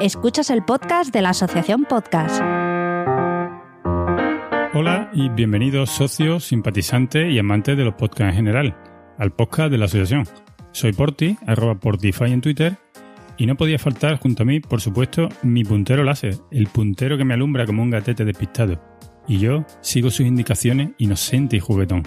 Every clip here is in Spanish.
Escuchas el podcast de la Asociación Podcast. Hola y bienvenidos socios, simpatizantes y amantes de los podcasts en general, al podcast de la Asociación. Soy Porti, arroba Portify en Twitter, y no podía faltar junto a mí, por supuesto, mi puntero láser, el puntero que me alumbra como un gatete despistado. Y yo sigo sus indicaciones inocente y juguetón.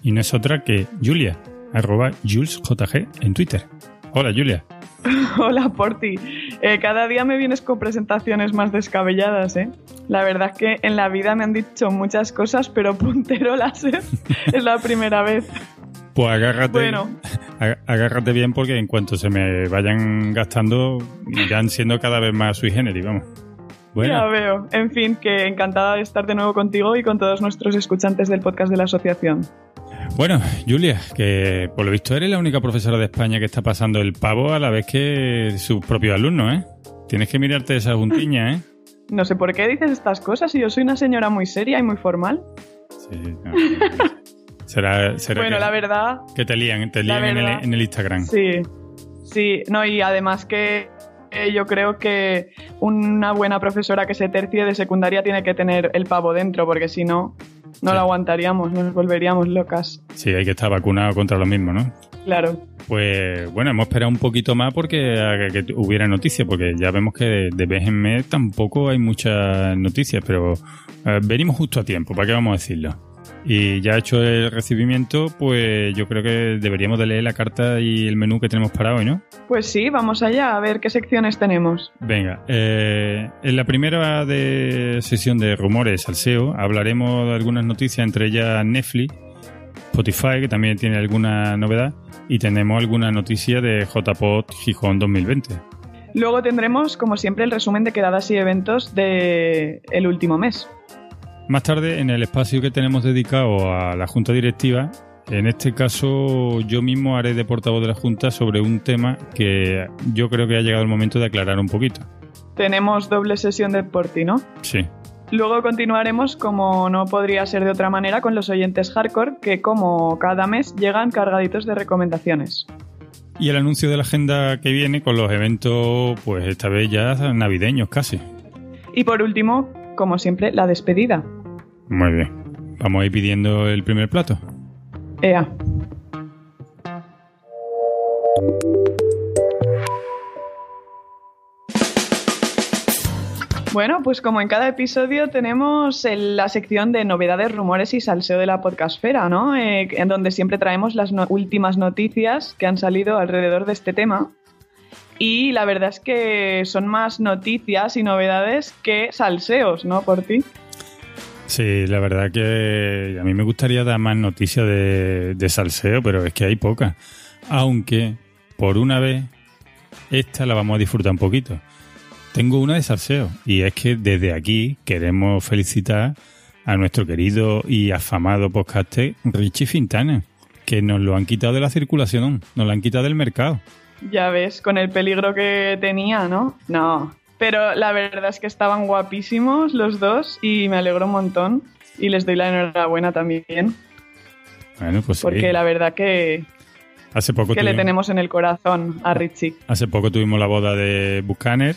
Y no es otra que Julia, arroba JulesJG en Twitter. Hola Julia. Hola Porti. Eh, cada día me vienes con presentaciones más descabelladas, ¿eh? La verdad es que en la vida me han dicho muchas cosas, pero puntero láser es la primera vez. Pues agárrate, bueno. agárrate bien porque en cuanto se me vayan gastando irán siendo cada vez más sui generis, vamos. Bueno. Ya veo. En fin, que encantada de estar de nuevo contigo y con todos nuestros escuchantes del podcast de la asociación. Bueno, Julia, que por lo visto eres la única profesora de España que está pasando el pavo a la vez que sus propios alumnos, ¿eh? Tienes que mirarte esa juntiña, ¿eh? No sé por qué dices estas cosas y yo soy una señora muy seria y muy formal. Sí, será, será bueno, la verdad. Que te lían, te lían en, el, en, el, Instagram. Sí, sí, no, y además que yo creo que una buena profesora que se tercie de secundaria tiene que tener el pavo dentro, porque si no, no lo aguantaríamos, nos volveríamos locas. Sí, hay que estar vacunado contra lo mismo, ¿no? Claro. Pues bueno, hemos esperado un poquito más porque que, hubiera noticias, porque ya vemos que de vez en mes tampoco hay muchas noticias, pero eh, venimos justo a tiempo, ¿para qué vamos a decirlo? Y ya hecho el recibimiento, pues yo creo que deberíamos de leer la carta y el menú que tenemos para hoy, ¿no? Pues sí, vamos allá a ver qué secciones tenemos. Venga, eh, en la primera de sesión de rumores al SEO hablaremos de algunas noticias, entre ellas Netflix, Spotify, que también tiene alguna novedad, y tenemos alguna noticia de JPOT Gijón 2020. Luego tendremos, como siempre, el resumen de quedadas y eventos del el último mes. Más tarde, en el espacio que tenemos dedicado a la Junta Directiva, en este caso yo mismo haré de portavoz de la Junta sobre un tema que yo creo que ha llegado el momento de aclarar un poquito. Tenemos doble sesión de Porti, ¿no? Sí. Luego continuaremos, como no podría ser de otra manera, con los oyentes hardcore, que como cada mes llegan cargaditos de recomendaciones. Y el anuncio de la agenda que viene con los eventos, pues esta vez ya navideños casi. Y por último, como siempre, la despedida. Muy bien. Vamos a ir pidiendo el primer plato. Ea. Bueno, pues como en cada episodio tenemos la sección de novedades, rumores y salseo de la podcastfera, ¿no? Eh, en donde siempre traemos las últimas noticias que han salido alrededor de este tema. Y la verdad es que son más noticias y novedades que salseos, ¿no? Por ti. Sí, la verdad que a mí me gustaría dar más noticias de, salseo, pero es que hay pocas. Aunque, por una vez, esta la vamos a disfrutar un poquito. Tengo una de salseo, y es que desde aquí queremos felicitar a nuestro querido y afamado podcaster Richie Fintana, que nos lo han quitado de la circulación, nos lo han quitado del mercado. Ya ves, con el peligro que tenía, ¿no? No. Pero la verdad es que estaban guapísimos los dos y me alegro un montón. Y les doy la enhorabuena también. Bueno, pues Porque la verdad que, hace poco que le tenemos en el corazón a Richie. Hace poco tuvimos la boda de Buchaner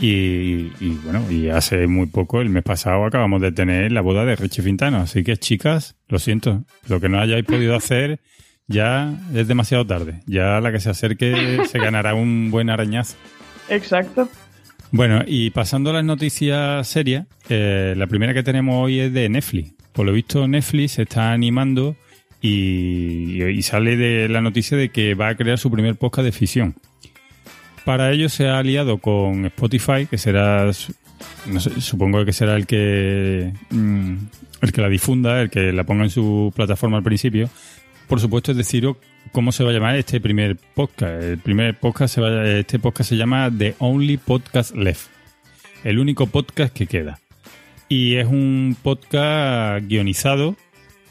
y, bueno, y hace muy poco, el mes pasado, acabamos de tener la boda de Richie Fintano. Así que, chicas, lo siento, lo que no hayáis podido hacer ya es demasiado tarde. Ya la que se acerque se ganará un buen arañazo. Exacto. Bueno, y pasando a las noticias serias, eh, la primera que tenemos hoy es de Netflix. Por lo visto, Netflix se está animando y, sale de la noticia de que va a crear su primer podcast de ficción. Para ello se ha aliado con Spotify, que será, supongo que será el que, mm, el que la difunda, el que la ponga en su plataforma al principio, por supuesto, es deciros cómo se va a llamar este primer podcast. El primer podcast se va, este podcast se llama The Only Podcast Left. El único podcast que queda. Y es un podcast guionizado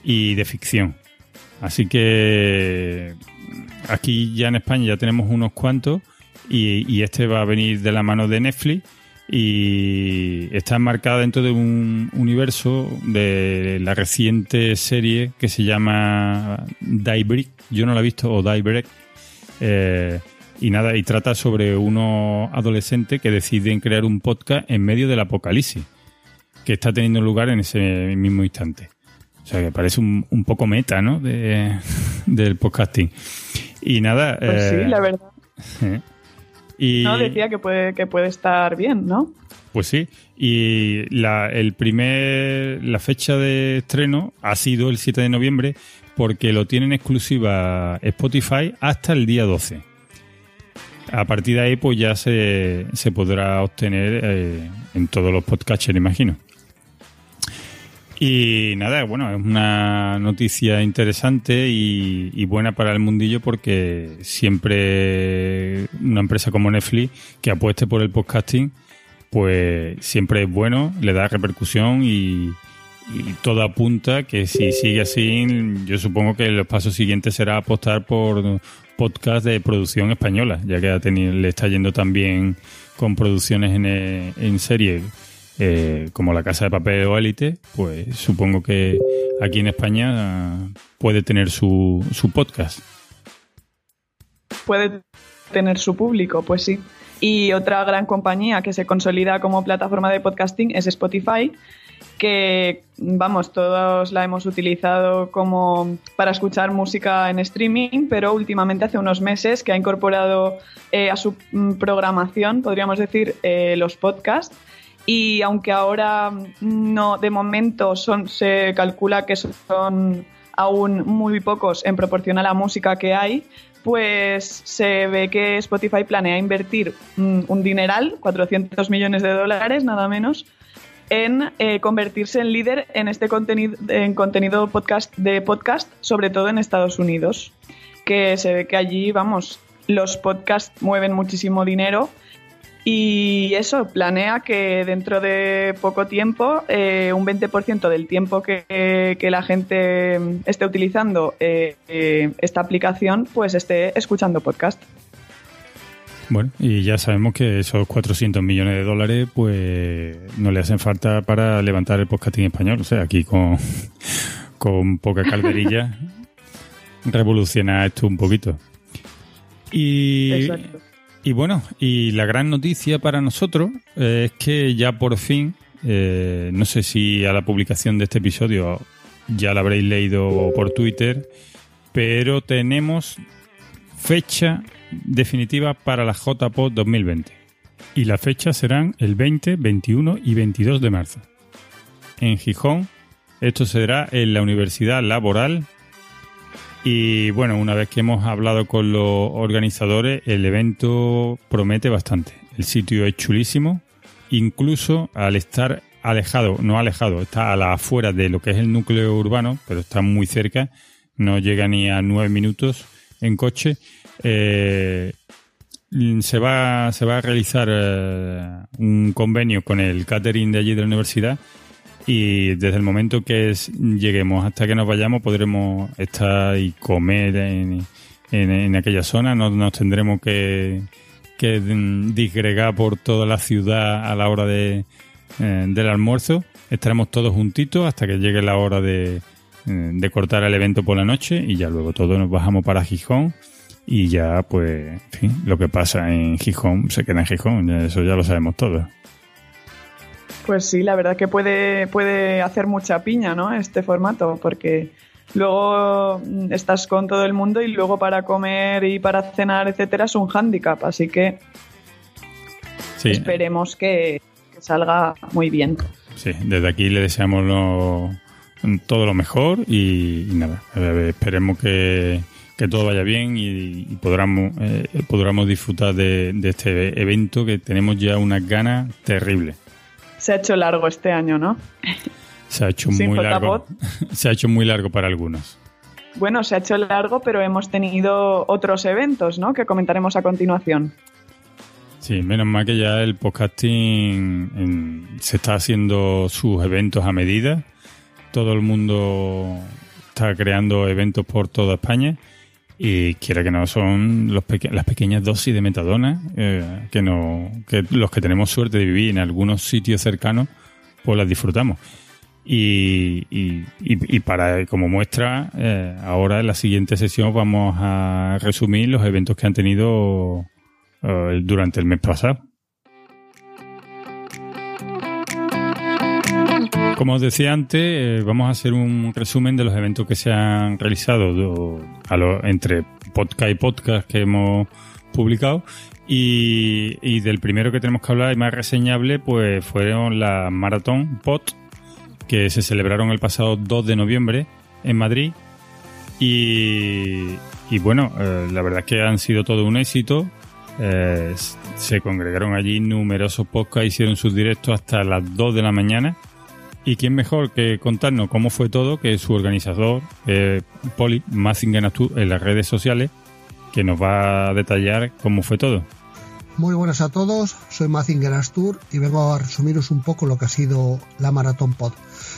y de ficción. Así que aquí ya en España ya tenemos unos cuantos y este va a venir de la mano de Netflix y está enmarcada dentro de un universo de la reciente serie que se llama Daybreak. Yo no la he visto, o Daybreak. Eh, Y nada, y trata sobre unos adolescentes que deciden crear un podcast en medio del apocalipsis, que está teniendo lugar en ese mismo instante. O sea, que parece un, un poco meta, ¿no? De, del podcasting. Y nada. Pues sí, eh, la verdad. y, No, decía que puede, que puede estar bien, ¿no? Pues sí. Y la, el primer, la fecha de estreno ha sido el 7 de noviembre porque lo tienen exclusiva Spotify hasta el día 12. A partir de ahí, pues ya se, se podrá obtener eh, en todos los podcatchers, imagino. Y nada, bueno, es una noticia interesante y, buena para el mundillo porque siempre una empresa como Netflix que apueste por el podcasting, pues siempre es bueno, le da repercusión y, todo apunta que si sigue así, yo supongo que los pasos siguientes será apostar por podcast de producción española, ya que ha tenido, le está yendo también con producciones en, en serie eh, como La Casa de Papel o Élite, pues supongo que aquí en España puede tener su, su podcast. Puede tener su público, pues sí. Y otra gran compañía que se consolida como plataforma de podcasting es Spotify, que vamos, todos la hemos utilizado como para escuchar música en streaming, pero últimamente hace unos meses que ha incorporado eh, a su mm, programación, podríamos decir, eh, los podcasts. Y aunque ahora no, de momento son, se calcula que son aún muy pocos en proporción a la música que hay, pues se ve que Spotify planea invertir mm, un dineral, 400 millones de dólares nada menos, en eh, convertirse en líder en este contenido, en contenido podcast de podcast, sobre todo en Estados Unidos, que se ve que allí, vamos, los podcasts mueven muchísimo dinero y eso, planea que dentro de poco tiempo, eh, un 20% del tiempo que, que, la gente esté utilizando eh, eh, esta aplicación, pues esté escuchando podcast. Bueno, y ya sabemos que esos 400 millones de dólares, pues no le hacen falta para levantar el podcasting español. O sea, aquí con, con poca calderilla revoluciona esto un poquito. Y. Exacto. Y bueno, y la gran noticia para nosotros eh, es que ya por fin, eh, no sé si a la publicación de este episodio ya la habréis leído por Twitter, pero tenemos fecha definitiva para la JPOD 2020. Y las fechas serán el 20, 21 y 22 de marzo. En Gijón, esto será en la Universidad Laboral y bueno, una vez que hemos hablado con los organizadores, el evento promete bastante. El sitio es chulísimo, incluso al estar alejado, no alejado, está a la afuera de lo que es el núcleo urbano, pero está muy cerca, no llega ni a nueve minutos en coche. Eh, se va, se va a realizar eh, un convenio con el catering de allí de la universidad y desde el momento que lleguemos hasta que nos vayamos podremos estar y comer en, en, aquella zona, no nos tendremos que, que disgregar por toda la ciudad a la hora de, eh, del almuerzo, estaremos todos juntitos hasta que llegue la hora de, eh, de cortar el evento por la noche y ya luego todos nos bajamos para Gijón. Y ya pues, lo que pasa en Gijón se queda en Gijón, eso ya lo sabemos todos. Pues sí, la verdad que puede, puede hacer mucha piña, ¿no? Este formato, porque luego estás con todo el mundo y luego para comer y para cenar, etcétera, es un hándicap. Así que sí. esperemos que, que, salga muy bien. Sí, desde aquí le deseamos lo, todo lo mejor y, y nada, esperemos que, que, todo vaya bien y, y podamos, eh, podamos disfrutar de, de este evento que tenemos ya unas ganas terribles se ha hecho largo este año, ¿no? Se ha hecho Sin muy largo. Se ha hecho muy largo para algunos. Bueno, se ha hecho largo, pero hemos tenido otros eventos, ¿no? Que comentaremos a continuación. Sí, menos mal que ya el podcasting en, se está haciendo sus eventos a medida. Todo el mundo está creando eventos por toda España y quiera que no son las pequeñas dosis de metadona eh, que no que los que tenemos suerte de vivir en algunos sitios cercanos pues las disfrutamos y, y para como muestra eh, ahora en la siguiente sesión vamos a resumir los eventos que han tenido eh, durante el mes pasado. Como os decía antes, eh, vamos a hacer un resumen de los eventos que se han realizado entre podcast y podcast que hemos publicado y, del primero que tenemos que hablar y más reseñable pues fueron la Maratón POT que se celebraron el pasado 2 de noviembre en Madrid y, bueno, eh, la verdad es que han sido todo un éxito. Eh, se congregaron allí numerosos podcasts, hicieron sus directos hasta las 2 de la mañana. ¿Y quién mejor que contarnos cómo fue todo que su organizador, eh, Poli Mazinger en las redes sociales, que nos va a detallar cómo fue todo. Muy buenas a todos, soy Mazinger Astur y vengo a resumiros un poco lo que ha sido la Maratón Pod.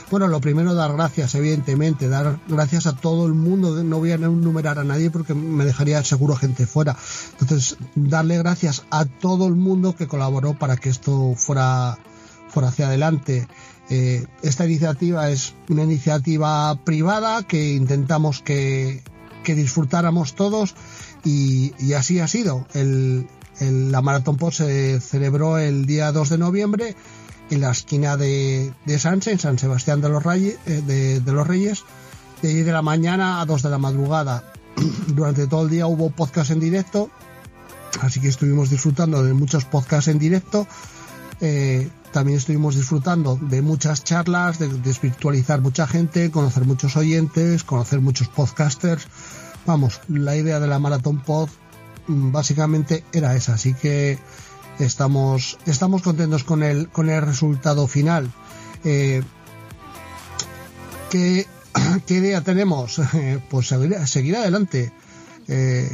Bueno, lo primero dar gracias, evidentemente, dar gracias a todo el mundo, no voy a enumerar a nadie porque me dejaría seguro gente fuera. Entonces, darle gracias a todo el mundo que colaboró para que esto fuera, fuera hacia adelante. Eh, esta iniciativa es una iniciativa privada que intentamos que, disfrutáramos todos y, así ha sido. La Maratón Pod se celebró el día 2 de noviembre en la esquina de, de en San Sebastián de los, Reyes, eh, de, los Reyes, de 10 de la mañana a 2 de la madrugada. Durante todo el día hubo podcast en directo, así que estuvimos disfrutando de muchos podcasts en directo. Eh, también estuvimos disfrutando de muchas charlas, de, de espiritualizar mucha gente, conocer muchos oyentes, conocer muchos podcasters vamos, la idea de la Maratón Pod mm, básicamente era esa, así que estamos, estamos contentos con el, con el resultado final. Eh, ¿qué, idea tenemos? pues seguir, adelante. Eh,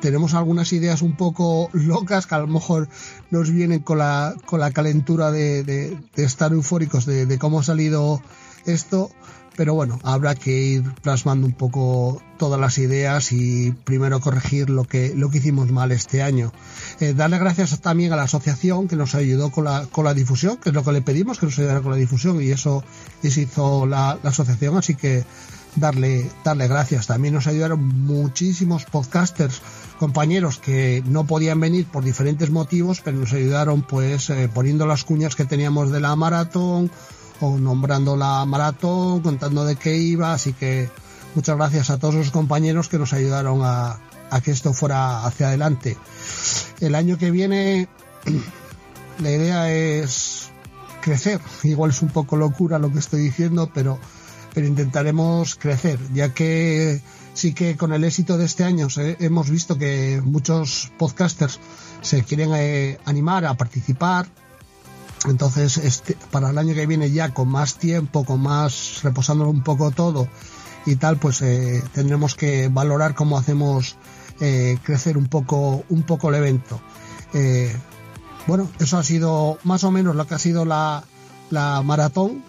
tenemos algunas ideas un poco locas que a lo mejor nos vienen con la, con la calentura de, estar eufóricos de, de, cómo ha salido esto, pero bueno, habrá que ir plasmando un poco todas las ideas y primero corregir lo que, lo que hicimos mal este año. Eh, darle gracias también a la asociación que nos ayudó con la, con la difusión, que es lo que le pedimos, que nos ayudara con la difusión y eso, hizo la, asociación, así que darle, darle gracias. También nos ayudaron muchísimos podcasters, compañeros que no podían venir por diferentes motivos, pero nos ayudaron pues eh, poniendo las cuñas que teníamos de la maratón o nombrando la maratón, contando de qué iba, así que muchas gracias a todos los compañeros que nos ayudaron a, que esto fuera hacia adelante. El año que viene la idea es crecer, igual es un poco locura lo que estoy diciendo, pero, pero intentaremos crecer, ya que sí que con el éxito de este año hemos visto que muchos podcasters se quieren eh, animar a participar entonces, este, para el año que viene ya con más tiempo, con más reposándolo un poco todo y tal, pues eh, tendremos que valorar cómo hacemos eh, crecer un poco, un poco el evento. Bueno, eso ha sido más o menos lo que ha sido la, la maratón.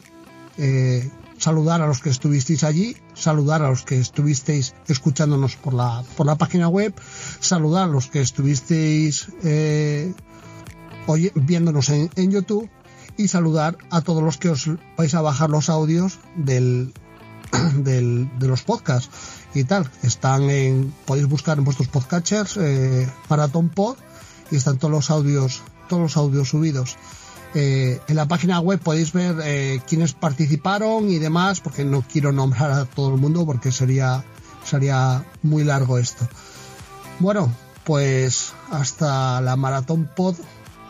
saludar a los que estuvisteis allí, saludar a los que estuvisteis escuchándonos por la, por la página web, saludar a los que estuvisteis viéndonos en, YouTube y saludar a todos los que os vais a bajar los audios del, del de los podcasts y tal. Están en, podéis buscar en vuestros podcatchers eh, Marathon Pod y están todos los audios, todos los audios subidos. Eh, en la página web podéis ver eh, quiénes participaron y demás, porque no quiero nombrar a todo el mundo porque sería, sería muy largo esto. Bueno, pues hasta la Maratón Pod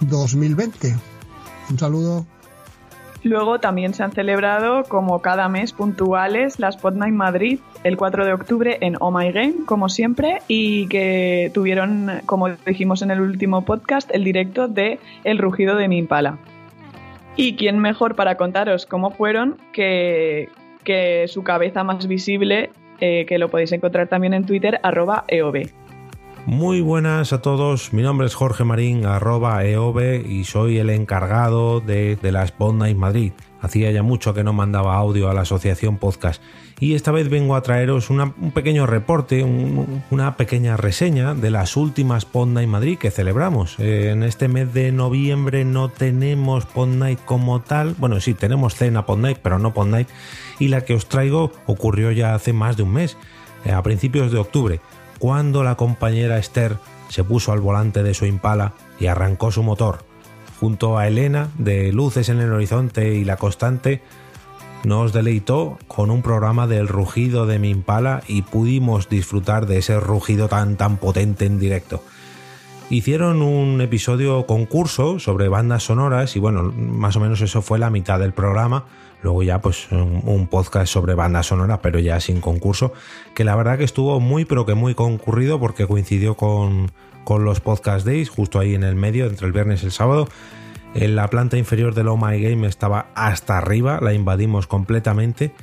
2020. Un saludo. Luego también se han celebrado, como cada mes, puntuales las Pod Night Madrid el 4 de octubre en Oh My Game, como siempre, y que tuvieron, como dijimos en el último podcast, el directo de El rugido de mi impala. Y quién mejor para contaros cómo fueron que, que su cabeza más visible, eh, que lo podéis encontrar también en Twitter, arroba EOB. Muy buenas a todos, mi nombre es Jorge Marín, arroba EOB y soy el encargado de, de la Spot Night Madrid. Hacía ya mucho que no mandaba audio a la asociación podcast. Y esta vez vengo a traeros un pequeño reporte, una pequeña reseña de las últimas Pod Night Madrid que celebramos. Eh, en este mes de noviembre no tenemos Pod Night como tal, bueno sí tenemos cena Pod Night pero no Pod Night. Y la que os traigo ocurrió ya hace más de un mes, eh, a principios de octubre cuando la compañera Esther se puso al volante de su impala y arrancó su motor. Junto a Elena, de Luces en el Horizonte y La Constante, nos deleitó con un programa del rugido de mi impala y pudimos disfrutar de ese rugido tan tan potente en directo. Hicieron un episodio concurso sobre bandas sonoras y bueno, más o menos eso fue la mitad del programa. Luego ya pues un, podcast sobre bandas sonoras, pero ya sin concurso, que la verdad que estuvo muy pero que muy concurrido porque coincidió con, con los podcast days, justo ahí en el medio, entre el viernes y el sábado. En la planta inferior del Oh My Game estaba hasta arriba, la invadimos completamente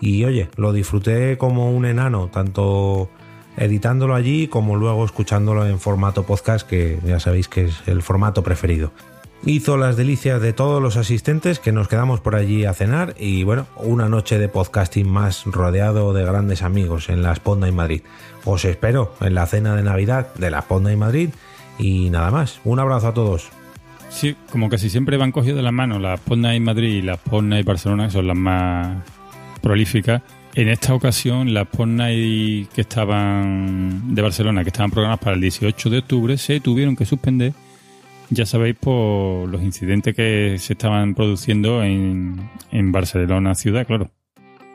y oye, lo disfruté como un enano, tanto editándolo allí como luego escuchándolo en formato podcast, que ya sabéis que es el formato preferido. Hizo las delicias de todos los asistentes que nos quedamos por allí a cenar y bueno, una noche de podcasting más rodeado de grandes amigos en la Sponda en Madrid. Os espero en la cena de Navidad de la Sponda en Madrid y nada más. Un abrazo a todos. Sí, como casi siempre van cogidos de la mano la y Madrid y la Spot y Barcelona, que son las más prolíficas. En esta ocasión, las Spot que estaban de Barcelona, que estaban programadas para el 18 de octubre, se tuvieron que suspender, ya sabéis, por los incidentes que se estaban produciendo en, en Barcelona ciudad, claro.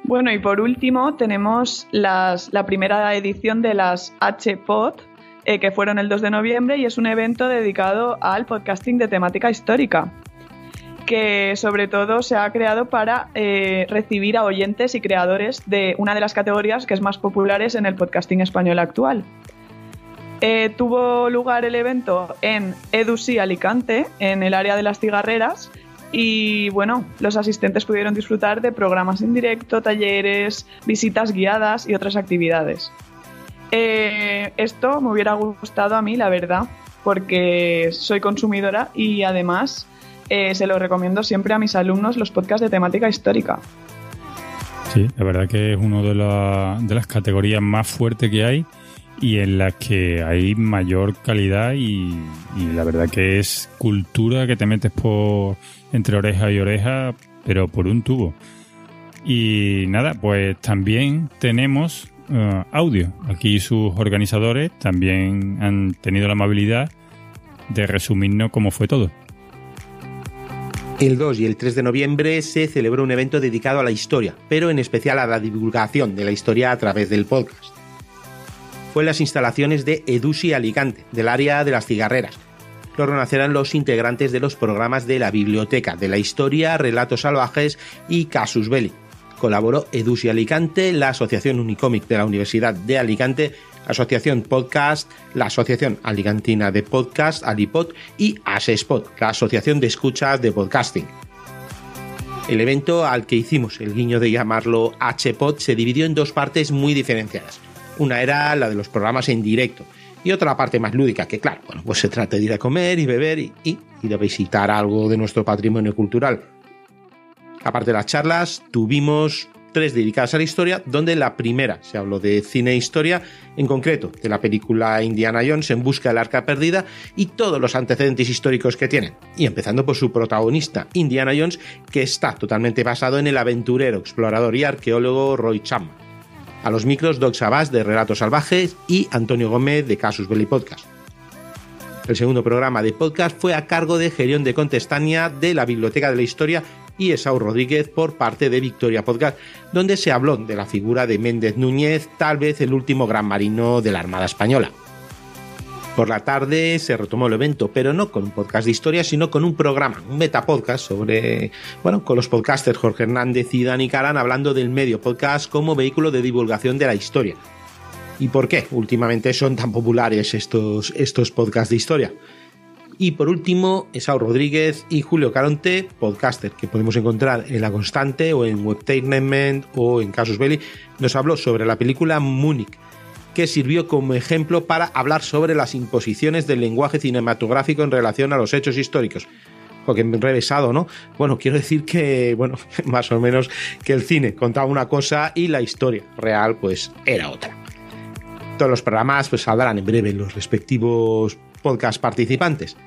Bueno, y por último tenemos las, la primera edición de las HPod, eh, que fueron el 2 de noviembre y es un evento dedicado al podcasting de temática histórica que sobre todo se ha creado para eh, recibir a oyentes y creadores de una de las categorías que es más populares en el podcasting español actual. Eh, tuvo lugar el evento en Edusí Alicante, en el área de las cigarreras, y bueno, los asistentes pudieron disfrutar de programas en directo, talleres, visitas guiadas y otras actividades. Eh, esto me hubiera gustado a mí, la verdad, porque soy consumidora y además eh, se lo recomiendo siempre a mis alumnos los podcasts de temática histórica. Sí, la verdad que es una de, de las categorías más fuertes que hay y en las que hay mayor calidad y, la verdad que es cultura que te metes por entre oreja y oreja, pero por un tubo. Y nada, pues también tenemos eh, audio. Aquí sus organizadores también han tenido la amabilidad de resumirnos cómo fue todo. El 2 y el 3 de noviembre se celebró un evento dedicado a la historia, pero en especial a la divulgación de la historia a través del podcast. Fue en las instalaciones de Edusi Alicante, del área de las cigarreras. Lo reconocerán los integrantes de los programas de la Biblioteca de la Historia, Relatos Salvajes y Casus Belli, colaboró Edusi Alicante, la Asociación Unicomic de la Universidad de Alicante, Asociación Podcast, la Asociación Alicantina de Podcast, Alipod y Asespod, la Asociación de Escuchas de Podcasting. El evento al que hicimos el guiño de llamarlo HPod se dividió en dos partes muy diferenciadas. Una era la de los programas en directo y otra parte más lúdica, que claro, bueno, pues se trata de ir a comer y beber y, y ir a visitar algo de nuestro patrimonio cultural. Aparte de las charlas, tuvimos tres dedicadas a la historia, donde la primera se habló de cine e historia, en concreto de la película Indiana Jones en busca del arca perdida y todos los antecedentes históricos que tienen. Y empezando por su protagonista, Indiana Jones, que está totalmente basado en el aventurero, explorador y arqueólogo Roy Chapman. A los micros, Doc Sabás de Relatos Salvajes y Antonio Gómez de Casus Belli Podcast. El segundo programa de podcast fue a cargo de Gerión de Contestania de la Biblioteca de la Historia y Esau Rodríguez por parte de Victoria Podcast, donde se habló de la figura de Méndez Núñez, tal vez el último gran marino de la Armada Española. Por la tarde se retomó el evento, pero no con un podcast de historia, sino con un programa, un metapodcast sobre, bueno, con los podcasters Jorge Hernández y Dani Carán hablando del medio podcast como vehículo de divulgación de la historia. ¿Y por qué últimamente son tan populares estos, estos podcasts de historia? Y por último, Esau Rodríguez y Julio Caronte, podcaster que podemos encontrar en La Constante o en Webtainment o en Casus Belli, nos habló sobre la película Múnich, que sirvió como ejemplo para hablar sobre las imposiciones del lenguaje cinematográfico en relación a los hechos históricos. Porque revesado, ¿no? Bueno, quiero decir que, bueno, más o menos que el cine contaba una cosa y la historia real, pues, era otra. Todos los programas pues saldrán en breve en los respectivos podcast participantes.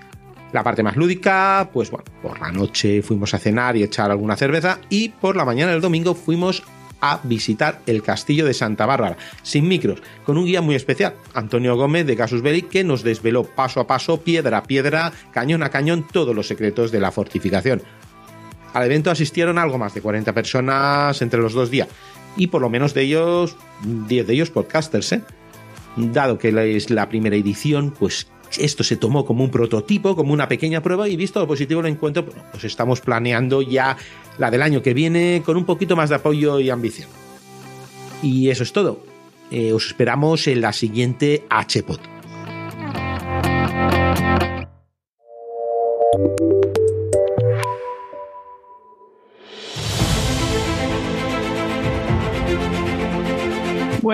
La parte más lúdica, pues bueno, por la noche fuimos a cenar y echar alguna cerveza y por la mañana del domingo fuimos a visitar el castillo de Santa Bárbara, sin micros, con un guía muy especial, Antonio Gómez de Casus Belli, que nos desveló paso a paso, piedra a piedra, cañón a cañón, todos los secretos de la fortificación. Al evento asistieron algo más de 40 personas entre los dos días, y por lo menos de ellos, 10 de ellos podcasters, ¿eh? Dado que es la primera edición, pues esto se tomó como un prototipo, como una pequeña prueba y visto lo positivo lo encuentro, pues estamos planeando ya la del año que viene con un poquito más de apoyo y ambición. Y eso es todo. Eh, os esperamos en la siguiente HPOT.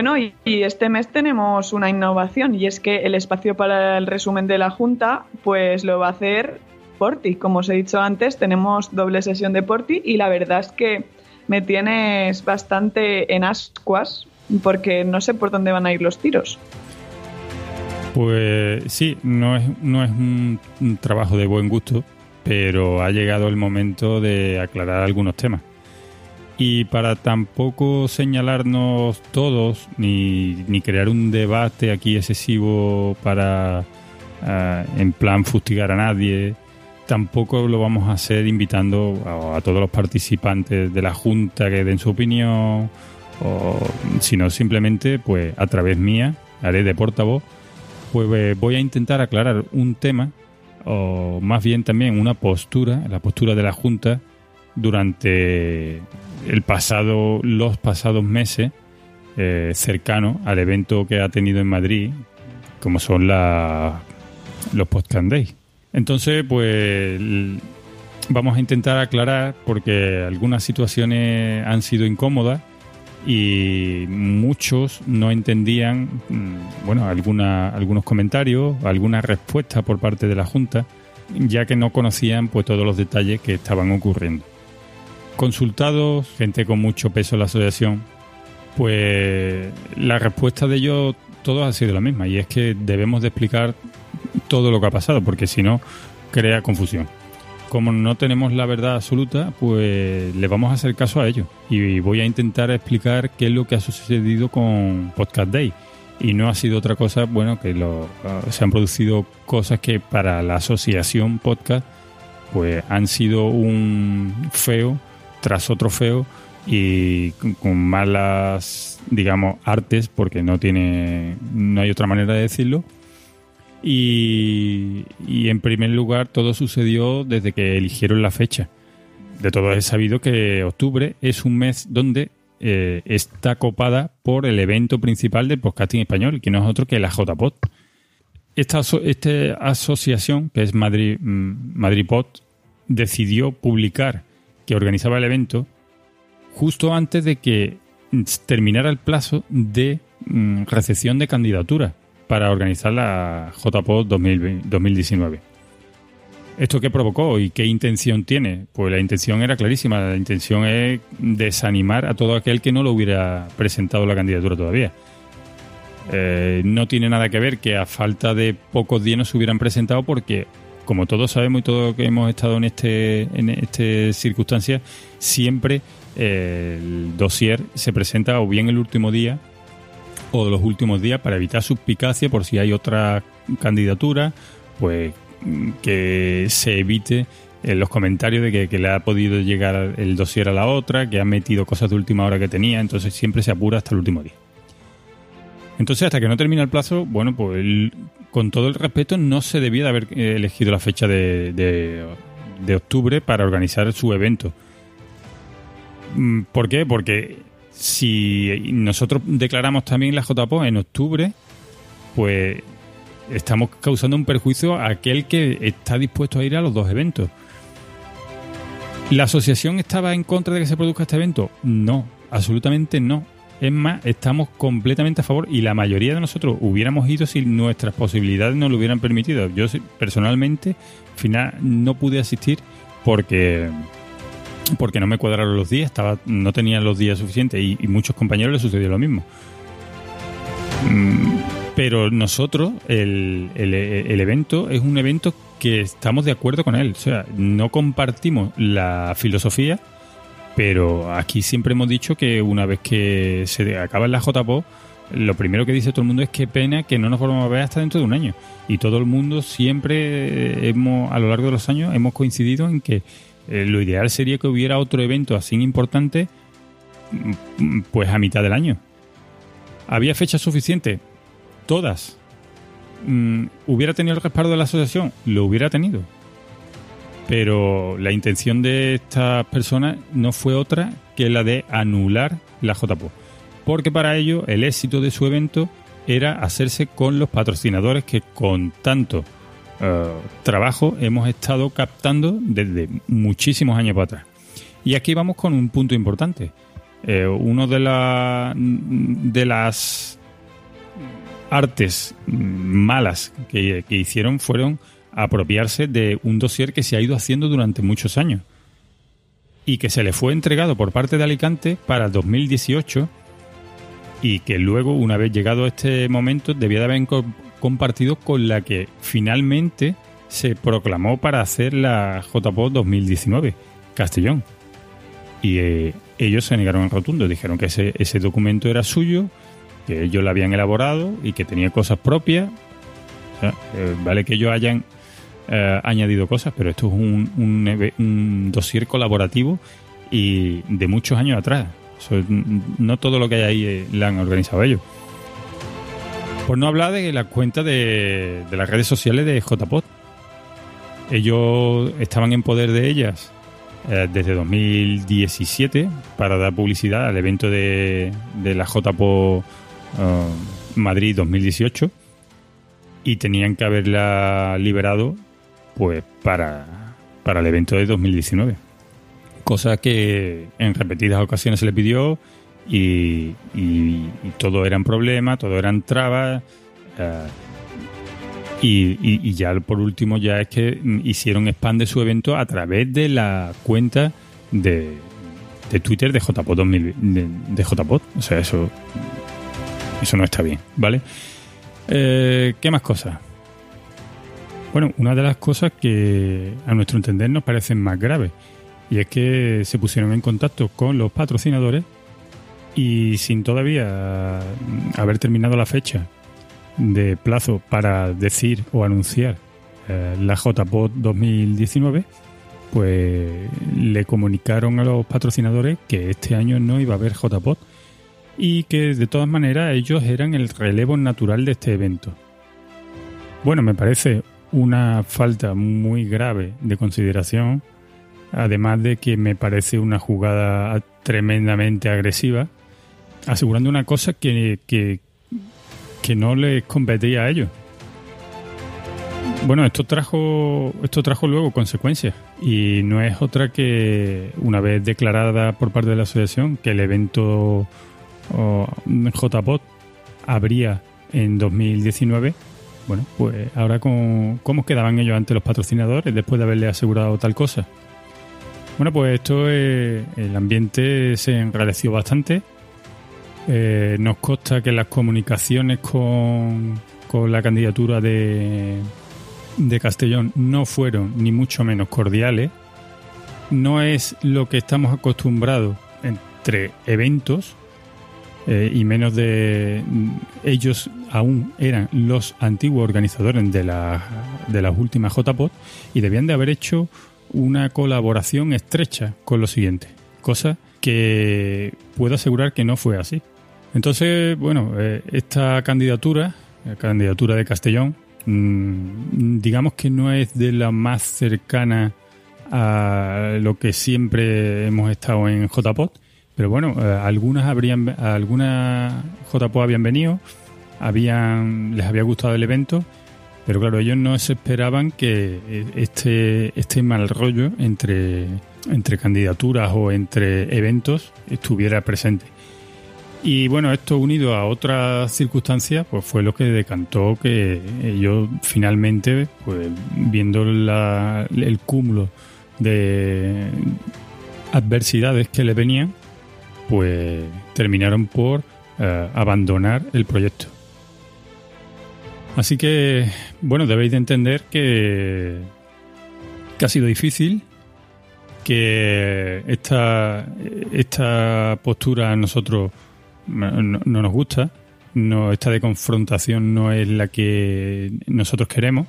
Bueno, y, este mes tenemos una innovación y es que el espacio para el resumen de la Junta pues lo va a hacer Porti. Como os he dicho antes, tenemos doble sesión de Porti y la verdad es que me tienes bastante en ascuas porque no sé por dónde van a ir los tiros. Pues sí, no es, no es un trabajo de buen gusto, pero ha llegado el momento de aclarar algunos temas. Y para tampoco señalarnos todos, ni, ni crear un debate aquí excesivo para, eh, en plan, fustigar a nadie, tampoco lo vamos a hacer invitando a, todos los participantes de la Junta que den su opinión, o, sino simplemente, pues, a través mía, haré de portavoz, pues eh, voy a intentar aclarar un tema, o más bien también una postura, la postura de la Junta, durante el pasado, los pasados meses eh, cercano al evento que ha tenido en Madrid, como son la, los Podcast Days. Entonces, pues vamos a intentar aclarar porque algunas situaciones han sido incómodas y muchos no entendían, mm, bueno, alguna, algunos comentarios, alguna respuesta por parte de la Junta, ya que no conocían pues todos los detalles que estaban ocurriendo consultados, gente con mucho peso en la asociación, pues la respuesta de ellos todos ha sido la misma y es que debemos de explicar todo lo que ha pasado porque si no crea confusión. Como no tenemos la verdad absoluta, pues le vamos a hacer caso a ellos y voy a intentar explicar qué es lo que ha sucedido con Podcast Day. Y no ha sido otra cosa, bueno, que lo, se han producido cosas que para la asociación podcast pues han sido un feo tras otro feo y con malas, digamos, artes, porque no tiene, no hay otra manera de decirlo. Y, en primer lugar, todo sucedió desde que eligieron la fecha. De todos es sabido que octubre es un mes donde eh, está copada por el evento principal del podcasting español, que no es otro que la JPod. Esta, esta asociación, que es Madrid, mm, Madrid Pod, decidió publicar que organizaba el evento justo antes de que terminara el plazo de mm, recepción de candidaturas para organizar la JPO 2019. ¿Esto qué provocó y qué intención tiene? Pues la intención era clarísima. La intención es desanimar a todo aquel que no lo hubiera presentado la candidatura todavía. Eh, no tiene nada que ver que a falta de pocos días no se hubieran presentado porque como todos sabemos y todos que hemos estado en este en este circunstancia, siempre eh, el dossier se presenta o bien el último día o los últimos días para evitar suspicacia por si hay otra candidatura, pues que se evite en los comentarios de que, le ha podido llegar el dossier a la otra, que ha metido cosas de última hora que tenía, entonces siempre se apura hasta el último día. Entonces, hasta que no termina el plazo, bueno, pues con todo el respeto, no se debía de haber eh, elegido la fecha de, de, octubre para organizar su evento. Mm, ¿Por qué? Porque si nosotros declaramos también la JPO en octubre, pues estamos causando un perjuicio a aquel que está dispuesto a ir a los dos eventos. ¿La asociación estaba en contra de que se produzca este evento? No, absolutamente no. Es más, estamos completamente a favor y la mayoría de nosotros hubiéramos ido si nuestras posibilidades nos lo hubieran permitido. Yo personalmente, al final, no pude asistir porque porque no me cuadraron los días, estaba, no tenía los días suficientes y, muchos compañeros les sucedió lo mismo. Mm, pero nosotros, el, el, evento es un evento que estamos de acuerdo con él. O sea, no compartimos la filosofía, Pero aquí siempre hemos dicho que una vez que se acaba la JPO, lo primero que dice todo el mundo es qué pena que no nos volvamos a ver hasta dentro de un año. Y todo el mundo siempre hemos, a lo largo de los años, hemos coincidido en que eh, lo ideal sería que hubiera otro evento así importante, pues a mitad del año. ¿Había fechas suficientes? Todas. Mm, ¿Hubiera tenido el respaldo de la asociación? Lo hubiera tenido. Pero la intención de estas personas no fue otra que la de anular la JPO porque para ello el éxito de su evento era hacerse con los patrocinadores que con tanto eh, trabajo hemos estado captando desde muchísimos años para atrás. Y aquí vamos con un punto importante. Eh, uno de, la, de las artes malas que, que hicieron fueron apropiarse de un dossier que se ha ido haciendo durante muchos años y que se le fue entregado por parte de Alicante para 2018 y que luego, una vez llegado este momento, debía de haber compartido con la que finalmente se proclamó para hacer la JPO 2019, Castellón. Y eh, ellos se negaron en rotundo, dijeron que ese, ese documento era suyo, que ellos lo habían elaborado y que tenía cosas propias. Eh, vale que ellos hayan eh, añadido cosas, pero esto es un, un, un colaborativo y de muchos años atrás no todo lo que hay ahí eh, lo han organizado ellos. Por no hablar de la cuenta de, las redes sociales de JPOT. Ellos estaban en poder de ellas eh, desde 2017 para dar publicidad al evento de, la JPO eh, Madrid 2018 y tenían que haberla liberado pues para, para el evento de 2019 cosa que en repetidas ocasiones se le pidió y, todo eran problemas, todo eran trabas. Eh, y, ya por último ya es que hicieron spam de su evento a través de la cuenta de, de Twitter de JPOT 2000, de, JPOT. O sea, eso, eso no está bien, ¿vale? Eh, ¿Qué más cosas? Bueno, una de las cosas que a nuestro entender nos parecen más graves y es que se pusieron en contacto con los patrocinadores y sin todavía haber terminado la fecha de plazo para decir o anunciar eh, la JPOT 2019, pues le comunicaron a los patrocinadores que este año no iba a haber JPOT y que de todas maneras ellos eran el relevo natural de este evento. Bueno, me parece una falta muy grave de consideración además de que me parece una jugada tremendamente agresiva, asegurando una cosa que, que, no les competía a ellos. Bueno, esto trajo, esto trajo luego consecuencias y no es otra que una vez declarada por parte de la asociación que el evento JPOT habría en 2019. Bueno, pues ahora con, ¿cómo quedaban ellos ante los patrocinadores después de haberle asegurado tal cosa? Bueno, pues esto, eh, el ambiente se enrareció bastante. Eh, nos consta que las comunicaciones con, la candidatura de, de Castellón no fueron ni mucho menos cordiales. No es lo que estamos acostumbrados entre eventos eh, y menos de ellos aún eran los antiguos organizadores de, la, de las últimas JPOT y debían de haber hecho una colaboración estrecha con lo siguiente, cosa que puedo asegurar que no fue así. Entonces, bueno, eh, esta candidatura, la candidatura de Castellón, mm, digamos que no es de la más cercana a lo que siempre hemos estado en JPOT, pero bueno, eh, algunas habrían, algunas JPOT habían venido, habían, les había gustado el evento pero claro, ellos no se esperaban que eh, este, este mal rollo entre, entre candidaturas o entre eventos estuviera presente. Y bueno, esto unido a otras circunstancias, pues fue lo que decantó que ellos finalmente, pues viendo el cúmulo de adversidades que le venían, pues terminaron por eh, abandonar el proyecto. Así que, bueno, debéis de entender que, ha sido difícil, que esta, esta postura a nosotros no, no nos gusta, no, esta de confrontación no es la que nosotros queremos.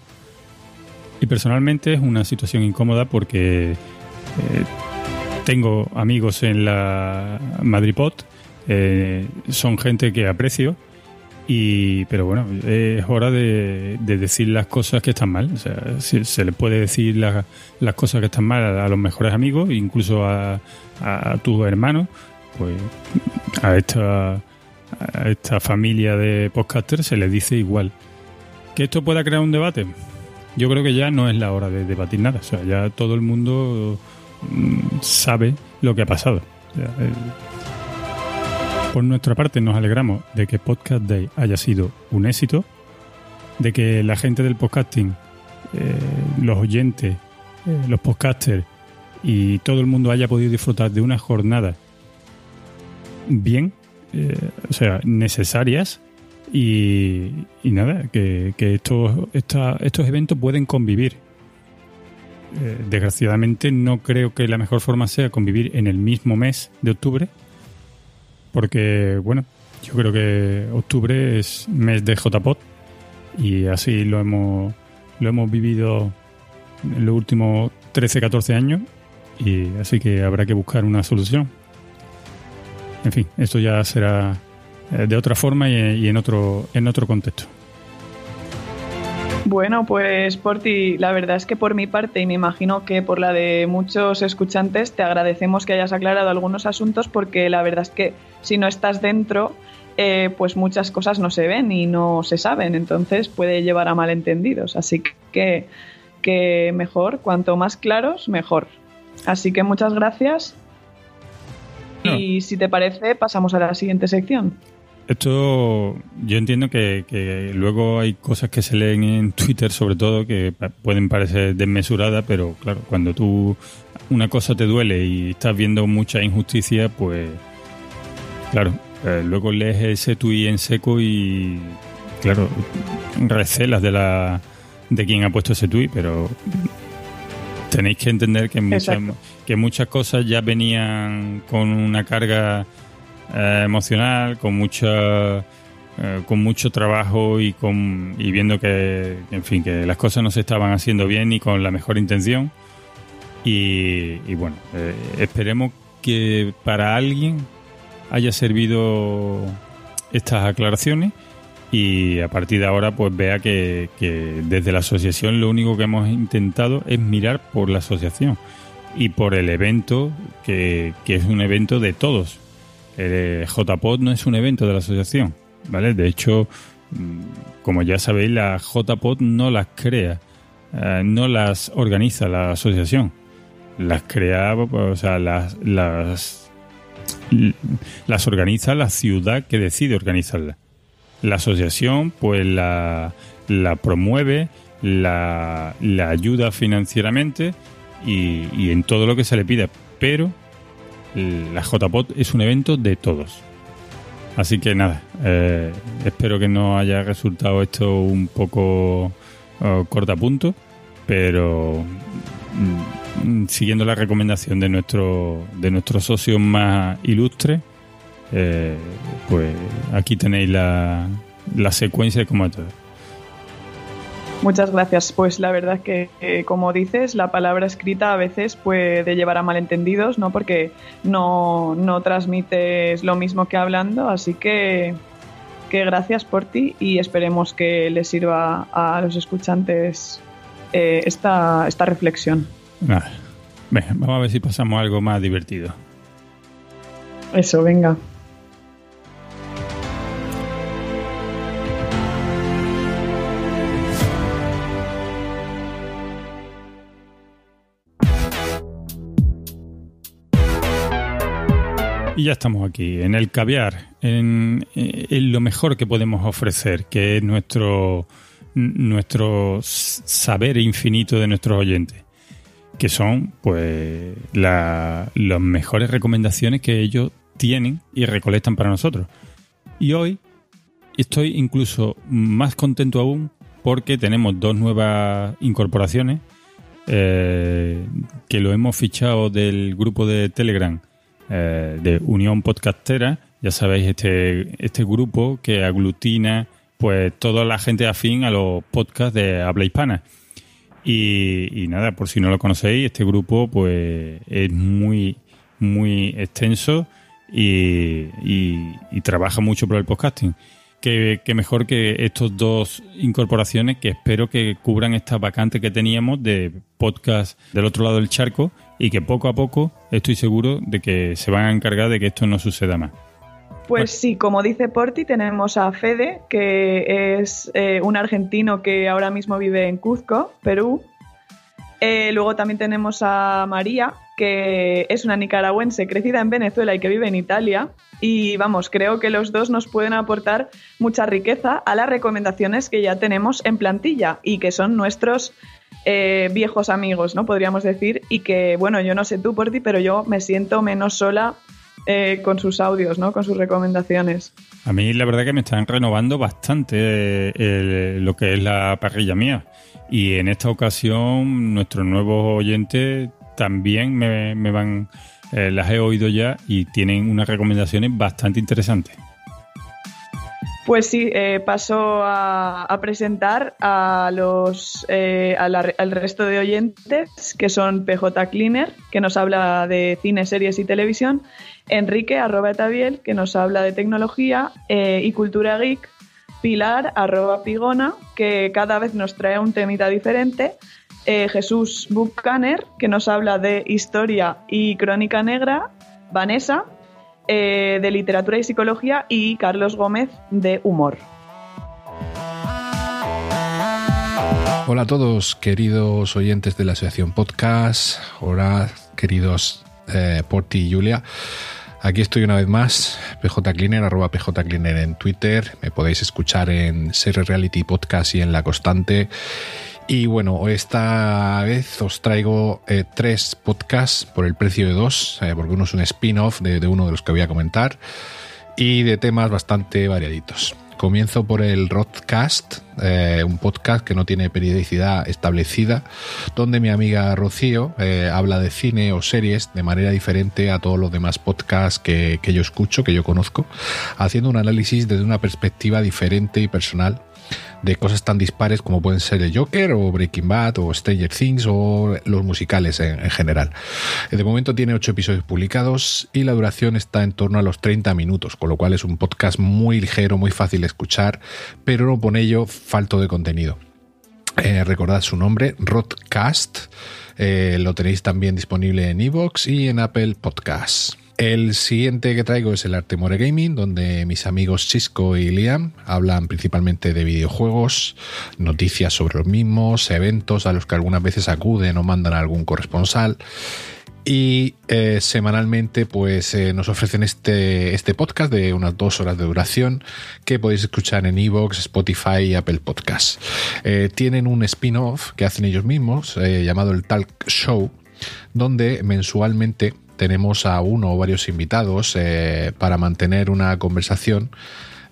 Y personalmente es una situación incómoda porque eh, tengo amigos en la MadriPod, eh, son gente que aprecio, y, pero bueno, es hora de, decir las cosas que están mal. O sea, se, le puede decir las cosas que están mal a, los mejores amigos, incluso a, a, tus hermanos, pues a esta a esta familia de podcasters se les dice igual. ¿Que esto pueda crear un debate? Yo creo que ya no es la hora de debatir nada. O sea, ya todo el mundo sabe lo que ha pasado. por nuestra parte nos alegramos de que Podcast Day haya sido un éxito, de que la gente del podcasting, eh, los oyentes, eh, los podcasters y todo el mundo haya podido disfrutar de una jornada bien, eh, o sea, necesarias y, nada, que, estos, estos eventos pueden convivir. Eh, desgraciadamente no creo que la mejor forma sea convivir en el mismo mes de octubre, porque bueno, yo creo que octubre es mes de JPOT y así lo hemos, lo hemos vivido en los últimos 13-14 años y así que habrá que buscar una solución. En fin, esto ya será eh, de otra forma y, en otro en otro contexto. Bueno, pues por ti, la verdad es que por mi parte y me imagino que por la de muchos escuchantes, te agradecemos que hayas aclarado algunos asuntos porque la verdad es que si no estás dentro, eh, pues muchas cosas no se ven y no se saben, entonces puede llevar a malentendidos. Así que, que mejor, cuanto más claros, mejor. Así que muchas gracias y si te parece, pasamos a la siguiente sección. Esto, yo entiendo que, luego hay cosas que se leen en Twitter, sobre todo, que pueden parecer desmesuradas, pero claro, cuando tú una cosa te duele y estás viendo mucha injusticia, pues claro, eh, luego lees ese tuit en seco y claro, recelas de la de quien ha puesto ese tuit, pero tenéis que entender que muchas, que muchas cosas ya venían con una carga eh, emocional, con mucha eh, con mucho trabajo y con y viendo que en fin que las cosas no se estaban haciendo bien y con la mejor intención y, bueno eh, esperemos que para alguien haya servido estas aclaraciones y a partir de ahora pues vea que, desde la asociación lo único que hemos intentado es mirar por la asociación y por el evento que, es un evento de todos. El JPOD no es un evento de la asociación, ¿vale? De hecho, mm, como ya sabéis, la JPOD no las crea, eh, no las organiza la asociación. Las crea, o sea, las, las, organiza la ciudad que decide organizarlas la asociación pues la, promueve, la, ayuda financieramente y, en todo lo que se le pida. Pero la JPOT es un evento de todos. Así que nada, eh, espero que no haya resultado esto un poco uh, cortapunto, pero mm, siguiendo la recomendación de nuestro de nuestro socio más ilustre, eh, pues aquí tenéis la, la secuencia de cómo todo. Muchas gracias. Pues la verdad que, eh, como dices, la palabra escrita a veces puede llevar a malentendidos, ¿no? Porque no, no transmites lo mismo que hablando, así que, que gracias por ti y esperemos que les sirva a los escuchantes eh, esta, esta reflexión. vamos a ver si pasamos algo más divertido. Eso, venga. Y ya estamos aquí, en el caviar, en, lo mejor que podemos ofrecer, que es nuestro, nuestro saber infinito de nuestros oyentes, que son pues las mejores recomendaciones que ellos tienen y recolectan para nosotros. Y hoy estoy incluso más contento aún porque tenemos dos nuevas incorporaciones eh, que lo hemos fichado del grupo de Telegram eh, de Unión Podcastera. Ya sabéis, este, este grupo que aglutina pues toda la gente afín a los podcasts de habla hispana. Y, nada, por si no lo conocéis, este grupo pues es muy, muy extenso y, trabaja mucho por el podcasting. Que, mejor que estos dos incorporaciones que espero que cubran esta vacante que teníamos de podcast del otro lado del charco y que poco a poco estoy seguro de que se van a encargar de que esto no suceda más. Pues sí, como dice Porti, tenemos a Fede, que es eh, un argentino que ahora mismo vive en Cuzco, Perú. Eh, luego también tenemos a María, que es una nicaragüense crecida en Venezuela y que vive en Italia. Y vamos, creo que los dos nos pueden aportar mucha riqueza a las recomendaciones que ya tenemos en plantilla y que son nuestros eh, viejos amigos, ¿no? Podríamos decir. Y que, bueno, yo no sé tú, Porti, pero yo me siento menos sola eh, con sus audios, ¿no? Con sus recomendaciones. A mí la verdad que me están renovando bastante eh, lo que es la parrilla mía. Y en esta ocasión nuestros nuevos oyentes también me, van, eh, las he oído ya y tienen unas recomendaciones bastante interesantes. Pues sí, paso a, presentar a los al resto de oyentes, que son PJ Cleaner, que nos habla de cine, series y televisión, Enrique, arroba Etabiel, que nos habla de tecnología eh, y cultura geek. Pilar, arroba Pigona, que cada vez nos trae un temita diferente. Eh, Jesús Buchaner, que nos habla de historia y crónica negra. Vanessa, eh, de literatura y psicología. Y Carlos Gómez, de humor. Hola a todos, queridos oyentes de la Asociación Podcast. Hola, queridos Porti y Julia. Aquí estoy una vez más, PJ Cleaner, arroba PJ Cleaner en Twitter. Me podéis escuchar en Series Reality Podcast y en La Constante. Y bueno, esta vez os traigo eh, tres podcasts por el precio de dos, eh, porque uno es un spin-off de, uno de los que voy a comentar y de temas bastante variaditos. Comienzo por el Rodcast, eh, un podcast que no tiene periodicidad establecida, donde mi amiga Rocío habla de cine o series de manera diferente a todos los demás podcasts que, que yo escucho, que yo conozco, haciendo un análisis desde una perspectiva diferente y personal de cosas tan dispares como pueden ser el Joker o Breaking Bad o Stranger Things o los musicales en, general. De momento tiene ocho episodios publicados y la duración está en torno a los 30 minutos, con lo cual es un podcast muy ligero, muy fácil de escuchar, pero no por ello falto de contenido. Eh, recordad su nombre, Rodcast. Eh, lo tenéis también disponible en Evox y en Apple Podcasts. El siguiente que traigo es el Artemore Gaming, donde mis amigos Chisco y Liam hablan principalmente de videojuegos, noticias sobre los mismos, eventos a los que algunas veces acuden o mandan a algún corresponsal. Y eh, semanalmente pues eh, nos ofrecen este, este podcast de unas dos horas de duración que podéis escuchar en Evox, Spotify y Apple Podcasts. Eh, tienen un spin-off que hacen ellos mismos llamado el Talk Show, donde mensualmente tenemos a uno o varios invitados eh, para mantener una conversación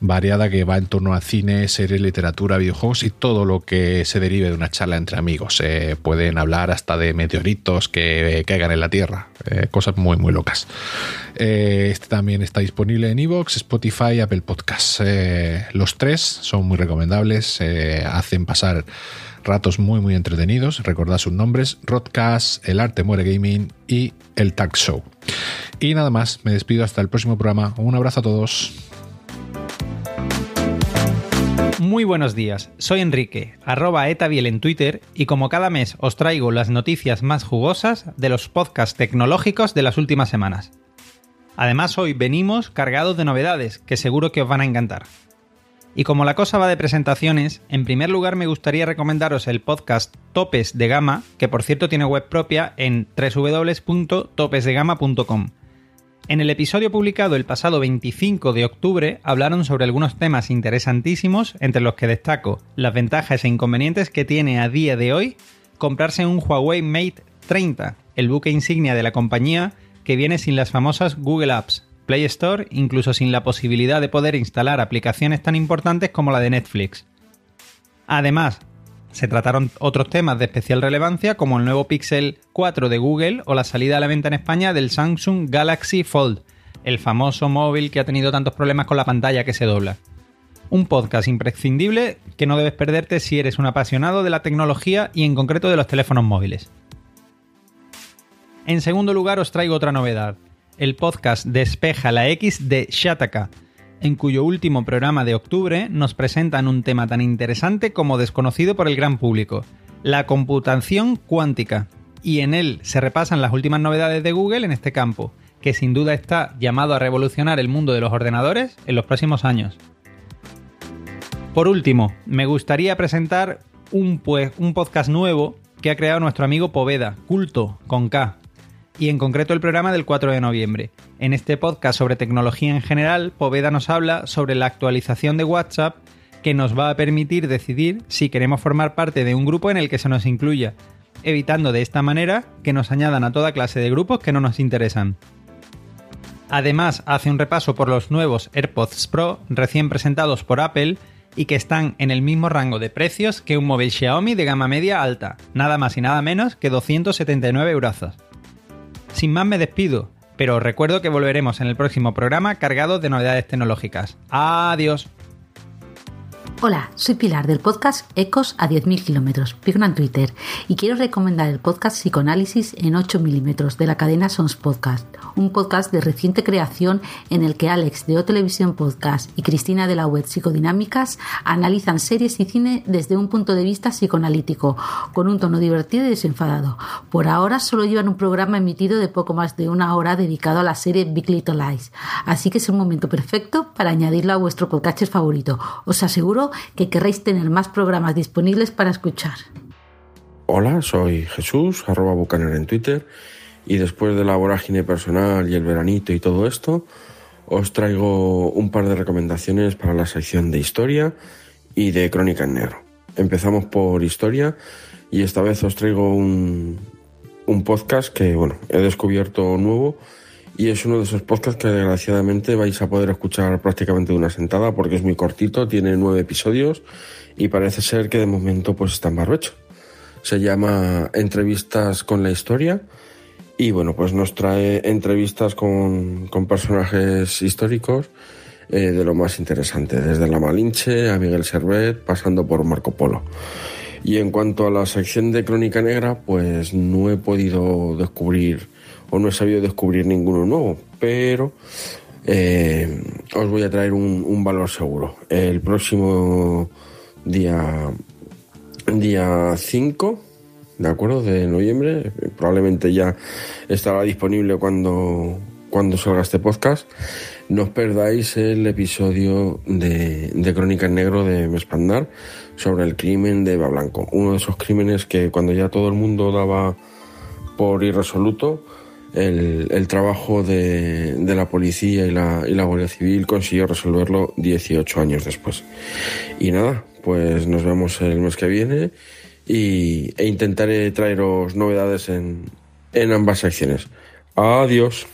variada que va en torno a cine, series, literatura, videojuegos y todo lo que se derive de una charla entre amigos. Eh, pueden hablar hasta de meteoritos que caigan en la Tierra, eh, cosas muy, muy locas. este también está disponible en Evox, Spotify Apple Podcasts. los tres son muy recomendables, hacen pasar ratos muy muy entretenidos. Recordad sus nombres, Rodcast, El Arte Muere Gaming y El Tag Show. Y nada más, me despido hasta el próximo programa. Un abrazo a todos. Muy buenos días, soy Enrique, arroba etabiel en Twitter y como cada mes os traigo las noticias más jugosas de los podcasts tecnológicos de las últimas semanas. Además hoy venimos cargados de novedades que seguro que os van a encantar. Y como la cosa va de presentaciones, en primer lugar me gustaría recomendaros el podcast Topes de Gama, que por cierto tiene web propia en www.topesdegama.com. En el episodio publicado el pasado 25 de octubre hablaron sobre algunos temas interesantísimos, entre los que destaco las ventajas e inconvenientes que tiene a día de hoy comprarse un Huawei Mate 30, el buque insignia de la compañía que viene sin las famosas Google Apps, Play Store, incluso sin la posibilidad de poder instalar aplicaciones tan importantes como la de Netflix. Además, Se trataron otros temas de especial relevancia como el nuevo Pixel 4 de Google o la salida a la venta en España del Samsung Galaxy Fold, el famoso móvil que ha tenido tantos problemas con la pantalla que se dobla. Un podcast imprescindible que no debes perderte si eres un apasionado de la tecnología y en concreto de los teléfonos móviles. En segundo lugar os traigo otra novedad, el podcast Despeja la X de Shataka, en cuyo último programa de octubre nos presentan un tema tan interesante como desconocido por el gran público, la computación cuántica, y en él se repasan las últimas novedades de Google en este campo, que sin duda está llamado a revolucionar el mundo de los ordenadores en los próximos años. Por último, me gustaría presentar un, pues, un podcast nuevo que ha creado nuestro amigo Poveda, Culto, con K, y en concreto el programa del 4 de noviembre. En este podcast sobre tecnología en general, Poveda nos habla sobre la actualización de WhatsApp que nos va a permitir decidir si queremos formar parte de un grupo en el que se nos incluya, evitando de esta manera que nos añadan a toda clase de grupos que no nos interesan. Además, hace un repaso por los nuevos AirPods Pro recién presentados por Apple y que están en el mismo rango de precios que un móvil Xiaomi de gama media alta, nada más y nada menos que 279 euros. Sin más me despido, pero recuerdo que volveremos en el próximo programa cargado de novedades tecnológicas. Adiós. Hola, soy Pilar del podcast Ecos a 10.000 kilómetros, en Twitter, y quiero recomendar el podcast Psicoanálisis en 8 milímetros de la cadena Sons Podcast, un podcast de reciente creación en el que Alex de O Televisión Podcast y Cristina de la Web Psicodinámicas analizan series y cine desde un punto de vista psicoanalítico, con un tono divertido y desenfadado. Por ahora solo llevan un programa emitido de poco más de una hora dedicado a la serie Big Little Lies, así que es un momento perfecto para añadirlo a vuestro podcast favorito. Os aseguro que querréis tener más programas disponibles para escuchar. Hola, soy Jesús, arroba bucaner en Twitter, y después de la vorágine personal y el veranito y todo esto, os traigo un par de recomendaciones para la sección de historia y de crónica en negro. Empezamos por historia y esta vez os traigo un, un podcast que, bueno, he descubierto nuevo y es uno de esos podcasts que desgraciadamente vais a poder escuchar prácticamente de una sentada porque es muy cortito, tiene nueve episodios y parece ser que de momento pues está en barbecho. Se llama Entrevistas con la Historia y bueno, pues nos trae entrevistas con, con personajes históricos eh, de lo más interesante, desde la Malinche a Miguel Servet, pasando por Marco Polo. Y en cuanto a la sección de Crónica Negra, pues no he podido descubrir o no he sabido descubrir ninguno nuevo, pero eh, os voy a traer un, valor seguro. El próximo día, día 5, ¿de acuerdo? De noviembre, probablemente ya estará disponible cuando, cuando salga este podcast. No os perdáis el episodio de, de Crónica en Negro de Mespandar sobre el crimen de Eva Blanco. Uno de esos crímenes que cuando ya todo el mundo daba por irresoluto, el, trabajo de, la policía y la, y la Guardia Civil consiguió resolverlo 18 años después. Y nada, pues nos vemos el mes que viene y, e intentaré traeros novedades en, en ambas secciones. Adiós.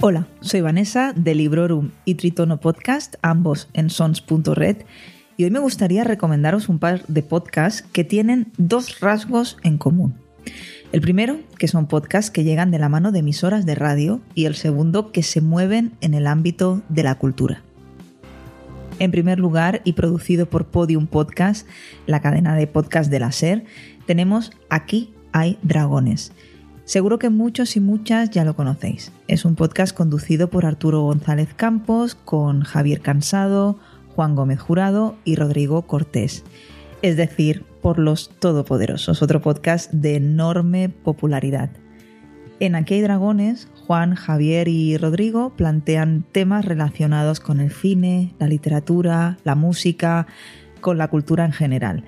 Hola, soy Vanessa de Librorum y Tritono Podcast, ambos en sons.red, y hoy me gustaría recomendaros un par de podcasts que tienen dos rasgos en común. El primero, que son podcasts que llegan de la mano de emisoras de radio, y el segundo, que se mueven en el ámbito de la cultura. En primer lugar, y producido por Podium Podcast, la cadena de podcast de la SER, tenemos Aquí hay dragones. Seguro que muchos y muchas ya lo conocéis. Es un podcast conducido por Arturo González Campos, con Javier Cansado, Juan Gómez Jurado y Rodrigo Cortés. Es decir, por los Todopoderosos, otro podcast de enorme popularidad. En Aquí hay dragones, Juan, Javier y Rodrigo plantean temas relacionados con el cine, la literatura, la música, con la cultura en general,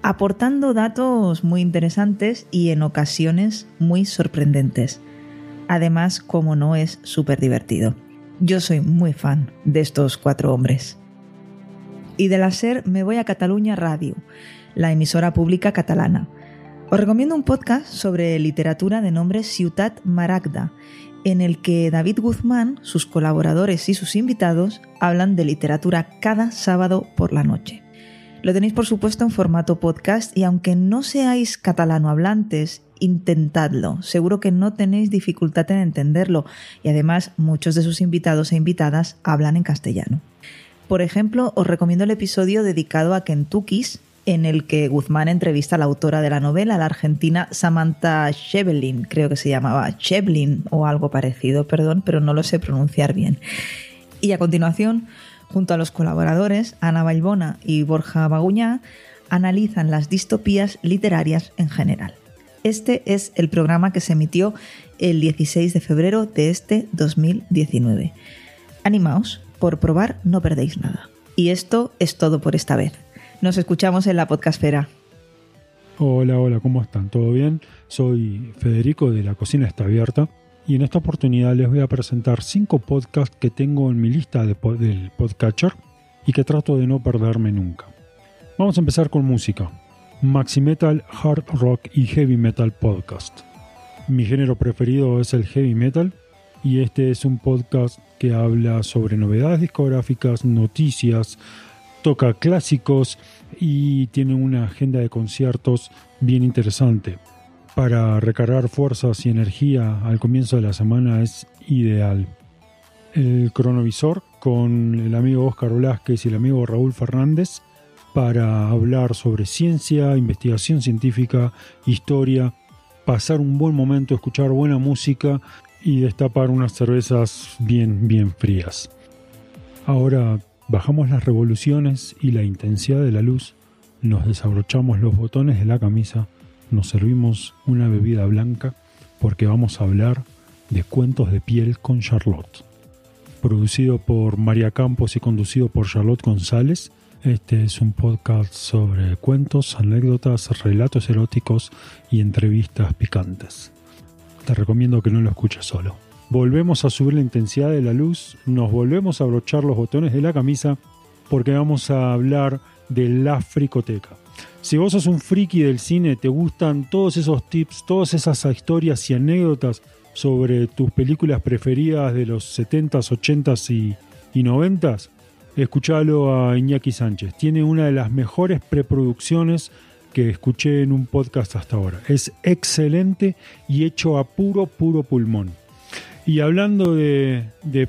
aportando datos muy interesantes y en ocasiones muy sorprendentes. Además, como no es súper divertido. Yo soy muy fan de estos cuatro hombres. Y de la SER me voy a Cataluña Radio, la emisora pública catalana. Os recomiendo un podcast sobre literatura de nombre Ciutat Maragda, en el que David Guzmán, sus colaboradores y sus invitados hablan de literatura cada sábado por la noche. Lo tenéis por supuesto en formato podcast y aunque no seáis catalano hablantes, intentadlo. Seguro que no tenéis dificultad en entenderlo y además muchos de sus invitados e invitadas hablan en castellano. Por ejemplo, os recomiendo el episodio dedicado a Kentuckys, en el que Guzmán entrevista a la autora de la novela, la argentina Samantha Shevlin, creo que se llamaba Shevlin o algo parecido, perdón, pero no lo sé pronunciar bien. Y a continuación, junto a los colaboradores Ana Balbona y Borja Baguñá, analizan las distopías literarias en general. Este es el programa que se emitió el 16 de febrero de este 2019. Animaos, por probar no perdéis nada. Y esto es todo por esta vez. Nos escuchamos en la podcastfera. Hola, hola, ¿cómo están? ¿Todo bien? Soy Federico de La Cocina Está Abierta y en esta oportunidad les voy a presentar cinco podcasts que tengo en mi lista de del podcatcher y que trato de no perderme nunca. Vamos a empezar con música. Maxi Metal, Hard Rock y Heavy Metal Podcast. Mi género preferido es el heavy metal y este es un podcast que habla sobre novedades discográficas, noticias, toca clásicos y tiene una agenda de conciertos bien interesante. Para recargar fuerzas y energía al comienzo de la semana es ideal. El cronovisor con el amigo Oscar Velázquez y el amigo Raúl Fernández para hablar sobre ciencia, investigación científica, historia, pasar un buen momento, escuchar buena música y destapar unas cervezas bien, bien frías. Ahora Bajamos las revoluciones y la intensidad de la luz, nos desabrochamos los botones de la camisa, nos servimos una bebida blanca porque vamos a hablar de Cuentos de piel con Charlotte. Producido por María Campos y conducido por Charlotte González, este es un podcast sobre cuentos, anécdotas, relatos eróticos y entrevistas picantes. Te recomiendo que no lo escuches solo volvemos a subir la intensidad de la luz, nos volvemos a abrochar los botones de la camisa porque vamos a hablar de la fricoteca. Si vos sos un friki del cine, te gustan todos esos tips, todas esas historias y anécdotas sobre tus películas preferidas de los 70s, 80s y, y 90s, escuchalo a Iñaki Sánchez. Tiene una de las mejores preproducciones que escuché en un podcast hasta ahora. Es excelente y hecho a puro, puro pulmón. Y hablando de,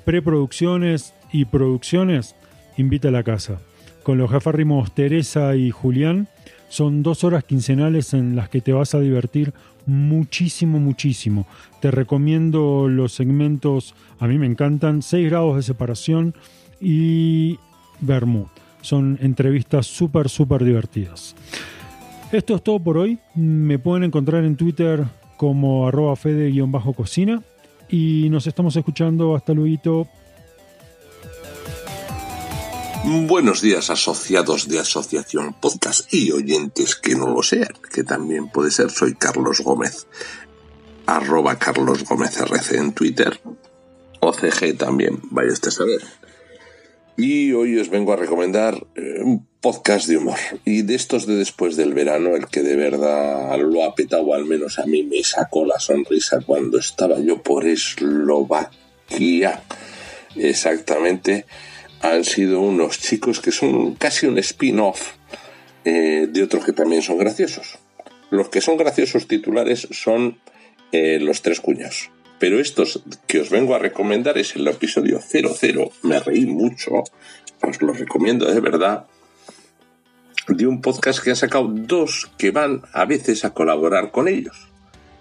preproducciones y producciones, invita a la casa. Con los jefárrimos Teresa y Julián, son dos horas quincenales en las que te vas a divertir muchísimo, muchísimo. Te recomiendo los segmentos, a mí me encantan, 6 grados de separación y Bermud. Son entrevistas súper, súper divertidas. Esto es todo por hoy. Me pueden encontrar en Twitter como arroba fede-cocina y nos estamos escuchando. Hasta luego. Buenos días asociados de Asociación Podcast y oyentes que no lo sean, que también puede ser. Soy Carlos Gómez, arroba Carlos Gómez RC en Twitter, OCG también, vaya usted a saber. Y hoy os vengo a recomendar eh, un podcast de humor. Y de estos de después del verano, el que de verdad lo ha petado, al menos a mí me sacó la sonrisa cuando estaba yo por Eslovaquia. Exactamente. Han sido unos chicos que son casi un spin-off eh, de otros que también son graciosos. Los que son graciosos titulares son eh, los tres cuños. Pero estos que os vengo a recomendar es el episodio 00. Me reí mucho. Os lo recomiendo de verdad. De un podcast que han sacado dos que van a veces a colaborar con ellos.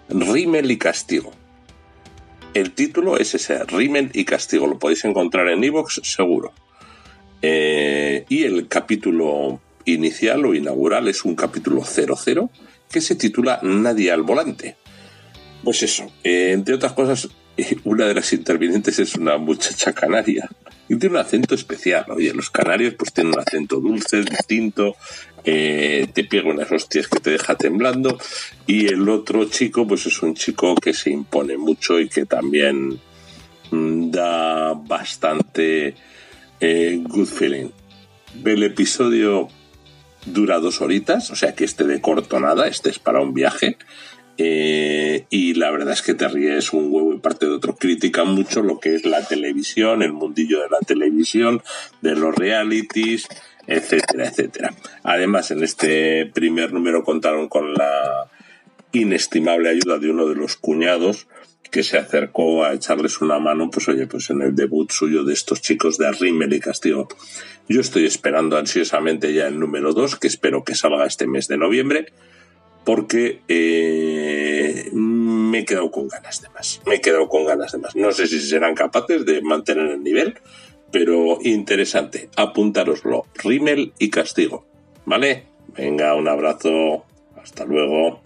Rimmel y Castigo. El título es ese, Rimmel y Castigo. Lo podéis encontrar en Evox seguro. Eh, y el capítulo inicial o inaugural es un capítulo 00 que se titula Nadie al volante. Pues eso, eh, entre otras cosas, una de las intervinientes es una muchacha canaria y tiene un acento especial. Oye, los canarios pues tienen un acento dulce, distinto, eh, te pega unas hostias que te deja temblando y el otro chico pues es un chico que se impone mucho y que también mm, da bastante eh, good feeling. El episodio dura dos horitas, o sea que este de corto nada, este es para un viaje. Eh, y la verdad es que te ríes un huevo y parte de otro. Critica mucho lo que es la televisión, el mundillo de la televisión, de los realities, etcétera, etcétera. Además, en este primer número contaron con la inestimable ayuda de uno de los cuñados que se acercó a echarles una mano, pues oye, pues en el debut suyo de estos chicos de Rimmel y Castillo. Yo estoy esperando ansiosamente ya el número 2, que espero que salga este mes de noviembre, porque eh, me he quedado con ganas de más. Me he quedado con ganas de más. No sé si serán capaces de mantener el nivel, pero interesante. Apuntároslo. Rimmel y Castigo. ¿Vale? Venga, un abrazo. Hasta luego.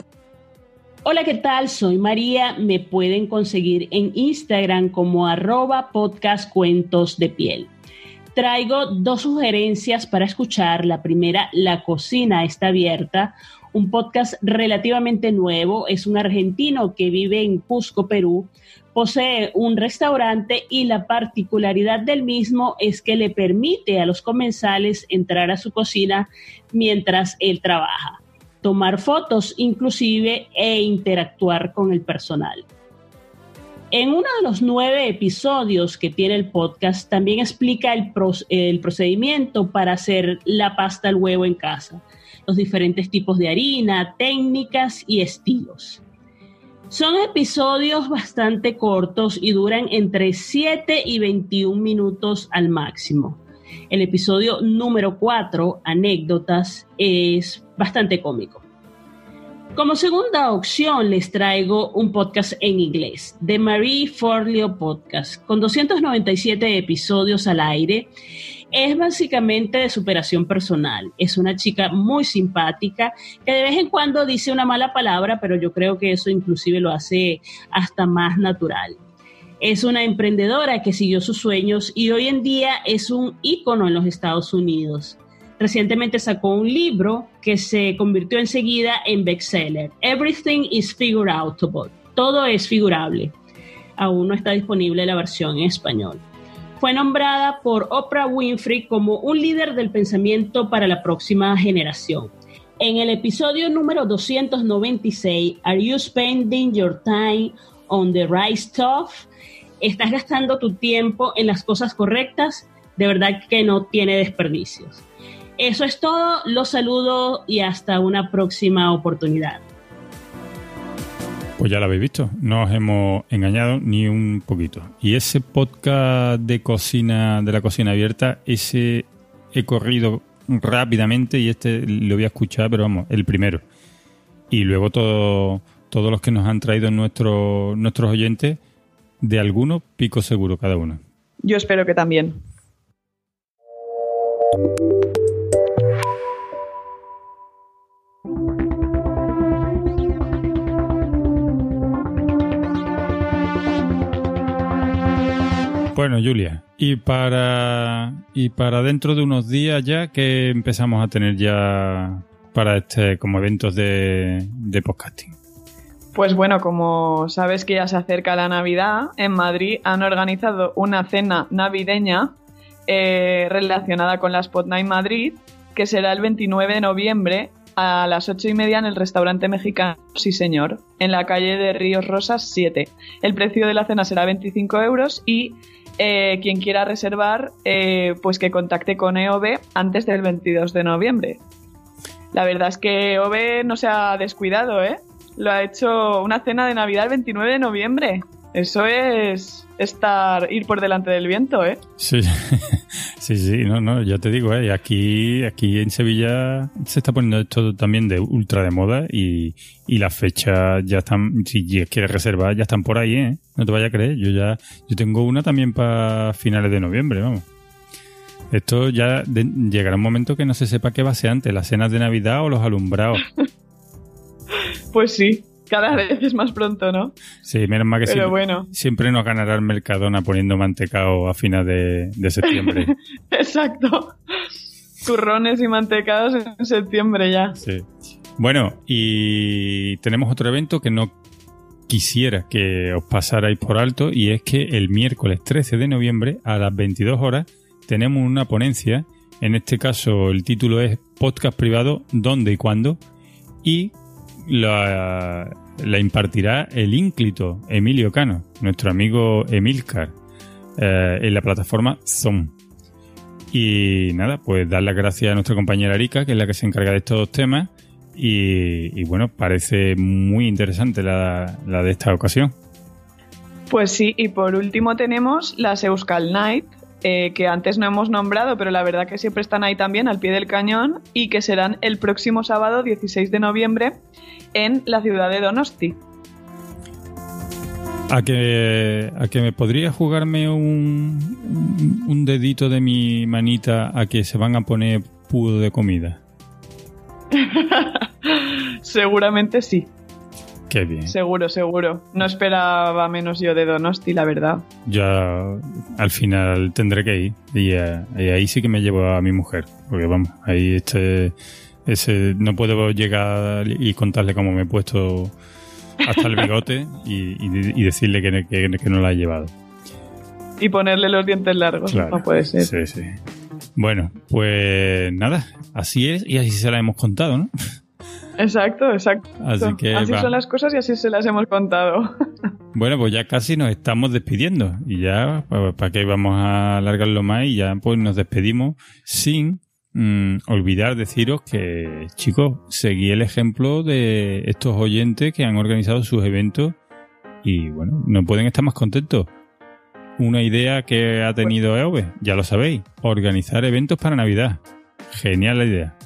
Hola, ¿qué tal? Soy María. Me pueden conseguir en Instagram como arroba podcast cuentos de piel. Traigo dos sugerencias para escuchar. La primera, La cocina está abierta, un podcast relativamente nuevo. Es un argentino que vive en Cusco, Perú. Posee un restaurante y la particularidad del mismo es que le permite a los comensales entrar a su cocina mientras él trabaja tomar fotos inclusive e interactuar con el personal. En uno de los nueve episodios que tiene el podcast también explica el, el, procedimiento para hacer la pasta al huevo en casa, los diferentes tipos de harina, técnicas y estilos. Son episodios bastante cortos y duran entre 7 y 21 minutos al máximo. El episodio número 4, Anécdotas, es bastante cómico. Como segunda opción les traigo un podcast en inglés, The Marie Forleo Podcast, con 297 episodios al aire. Es básicamente de superación personal. Es una chica muy simpática que de vez en cuando dice una mala palabra, pero yo creo que eso inclusive lo hace hasta más natural. Es una emprendedora que siguió sus sueños y hoy en día es un ícono en los Estados Unidos. Recientemente sacó un libro que se convirtió enseguida en bestseller. Everything is figure. Todo es figurable. Aún no está disponible la versión en español. Fue nombrada por Oprah Winfrey como un líder del pensamiento para la próxima generación. En el episodio número 296, Are You Spending Your Time on the Right Stuff? ¿Estás gastando tu tiempo en las cosas correctas? De verdad que no tiene desperdicios. Eso es todo, los saludo y hasta una próxima oportunidad. Pues ya lo habéis visto, no os hemos engañado ni un poquito. Y ese podcast de cocina, de la cocina abierta, ese he corrido rápidamente y este lo voy a escuchar, pero vamos, el primero. Y luego todo, todos los que nos han traído nuestros nuestros oyentes, de algunos pico seguro cada uno. Yo espero que también. Bueno, Julia, y para y para dentro de unos días ya que empezamos a tener ya para este como eventos de, podcasting. Pues bueno, como sabes que ya se acerca la Navidad, en Madrid han organizado una cena navideña eh, relacionada con la Spot Night Madrid, que será el 29 de noviembre a las ocho y media en el restaurante mexicano Sí Señor, en la calle de Ríos Rosas 7. El precio de la cena será 25 euros y eh, quien quiera reservar, eh, pues que contacte con EOB antes del 22 de noviembre. La verdad es que EOB no se ha descuidado, ¿eh? Lo ha hecho una cena de Navidad el 29 de noviembre. Eso es estar, ir por delante del viento, ¿eh? Sí, sí, sí, no, no, ya te digo, ¿eh? Aquí, aquí en Sevilla se está poniendo esto también de ultra de moda y, y las fechas ya están, si quieres reservar, ya están por ahí, ¿eh? No te vayas a creer, yo ya, yo tengo una también para finales de noviembre, vamos. Esto ya llegará un momento que no se sepa qué va a ser antes, las cenas de Navidad o los alumbrados. pues sí, cada vez es más pronto, ¿no? Sí, menos mal que Pero siempre, bueno. siempre nos ganará el Mercadona poniendo mantecado a fines de, de septiembre. Exacto. Turrones y mantecados en septiembre ya. Sí. Bueno, y tenemos otro evento que no quisiera que os pasarais por alto y es que el miércoles 13 de noviembre a las 22 horas tenemos una ponencia. En este caso el título es Podcast privado, ¿dónde y cuándo? Y la, impartirá el ínclito Emilio Cano, nuestro amigo Emilcar, eh, en la plataforma Zoom. Y nada, pues dar las gracias a nuestra compañera Erika, que es la que se encarga de estos temas. Y, y bueno, parece muy interesante la, la de esta ocasión. Pues sí, y por último tenemos las Euskal Night, eh, que antes no hemos nombrado, pero la verdad que siempre están ahí también al pie del cañón y que serán el próximo sábado 16 de noviembre en la ciudad de Donosti. A que, a que me podría jugarme un, un dedito de mi manita a que se van a poner pudo de comida. Seguramente sí. Qué bien. Seguro, seguro. No esperaba menos yo de Donosti, la verdad. Ya al final tendré que ir. Y, eh, y ahí sí que me llevo a mi mujer. Porque vamos, ahí este, ese, no puedo llegar y contarle cómo me he puesto hasta el bigote y, y- y decirle que, que- que no la he llevado. Y ponerle los dientes largos. Claro. No puede ser. Sí, sí. Bueno, pues nada, así es y así se la hemos contado, ¿no? Exacto, exacto. Así que va. son las cosas y así se las hemos contado. Bueno, pues ya casi nos estamos despidiendo y ya, ¿para qué vamos a alargarlo más? Y ya pues nos despedimos sin mm, olvidar deciros que, chicos, seguí el ejemplo de estos oyentes que han organizado sus eventos y bueno, no pueden estar más contentos. Una idea que ha tenido EOB, ya lo sabéis, organizar eventos para Navidad. Genial la idea.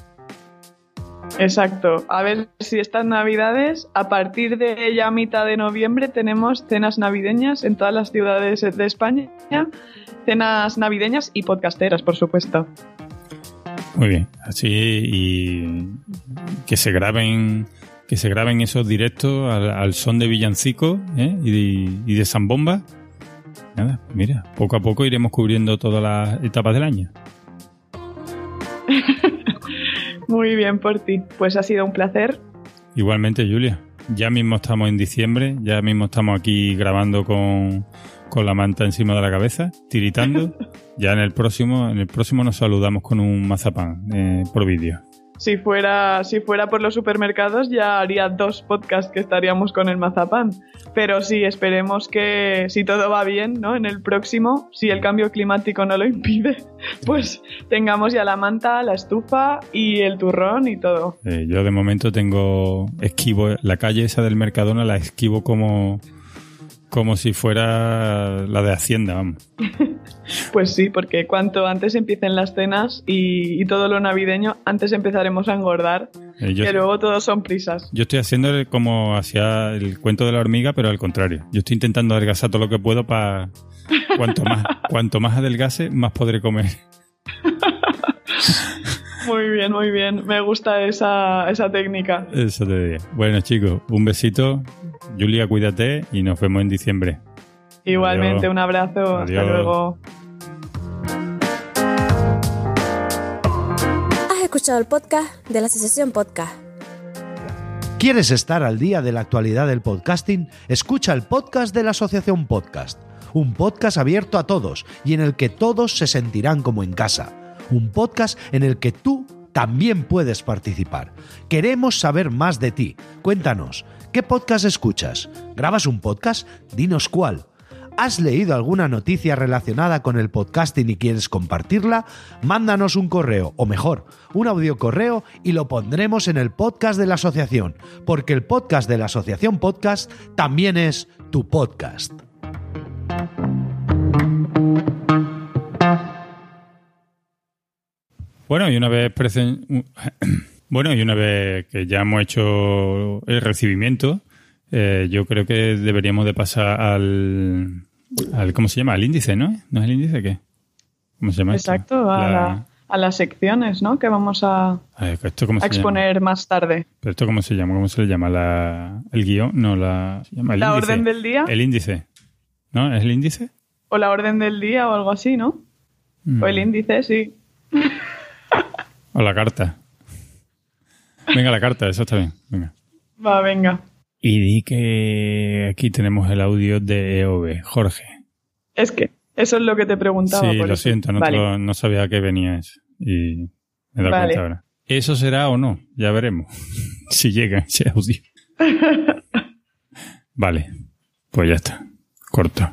Exacto. A ver si estas navidades, a partir de ya mitad de noviembre, tenemos cenas navideñas en todas las ciudades de España. Cenas navideñas y podcasteras, por supuesto. Muy bien, así y que se graben que se graben esos directos al, al son de villancico ¿eh? y, de, y de zambomba. Nada, mira, poco a poco iremos cubriendo todas las etapas del año. Muy bien por ti. Pues ha sido un placer. Igualmente, Julia. Ya mismo estamos en diciembre, ya mismo estamos aquí grabando con, con la manta encima de la cabeza, tiritando. ya en el próximo, en el próximo nos saludamos con un mazapán eh, por vídeo. Si fuera, si fuera por los supermercados ya haría dos podcasts que estaríamos con el mazapán. Pero sí, esperemos que si todo va bien, ¿no? En el próximo, si el cambio climático no lo impide, pues tengamos ya la manta, la estufa y el turrón y todo. Eh, yo de momento tengo esquivo la calle esa del Mercadona la esquivo como como si fuera la de Hacienda, vamos. Pues sí, porque cuanto antes empiecen las cenas y, y todo lo navideño, antes empezaremos a engordar, Eh, yo, que luego todos son prisas. yo estoy haciendo el- como hacía el cuento de la hormiga, pero al contrario. Yo estoy intentando adelgazar todo lo que puedo para cuanto más cuanto más adelgase, más podré comer. Muy bien, muy bien. Me gusta esa, esa técnica. Eso te diría. Bueno, chicos, un besito. Julia, cuídate y nos vemos en diciembre. Igualmente, Adiós. un abrazo. Hasta luego. Has escuchado el podcast de la Asociación Podcast. ¿Quieres estar al día de la actualidad del podcasting? Escucha el podcast de la Asociación Podcast, un podcast abierto a todos y en el que todos se sentirán como en casa, un podcast en el que tú también puedes participar. Queremos saber más de ti. Cuéntanos, ¿qué podcast escuchas? ¿Grabas un podcast? Dinos cuál. ¿Has leído alguna noticia relacionada con el podcasting y quieres compartirla? Mándanos un correo, o mejor, un audio correo y lo pondremos en el podcast de la asociación, porque el podcast de la asociación podcast también es tu podcast. Bueno, y una vez bueno, y una vez que ya hemos hecho el recibimiento, eh, yo creo que deberíamos de pasar al, al ¿cómo se llama? Al índice, ¿no? ¿No es el índice qué? ¿Cómo se llama? esto? Exacto, a, La- a las secciones, ¿no? Que vamos a, a ver, ¿esto cómo a se exponer más tarde. ¿Pero esto cómo se llama? ¿Cómo se le llama? La, ¿El guion? No, la... se llama el ¿La índice. orden del día? El índice. ¿No? ¿Es el índice? O la orden del día o algo así, ¿no? Mm. O el índice, sí. O la carta. Venga, la carta, eso está bien. Venga. Va, venga. Y di que aquí tenemos el audio de EOB, Jorge. Es que eso es lo que te preguntaba. Sí, por lo eso. siento, no, Vale. te lo- no sabía a qué venía eso. Y me Vale. cuenta ahora. ¿Eso será o no? Ya veremos. si llega ese audio. Vale, pues ya está. Corto.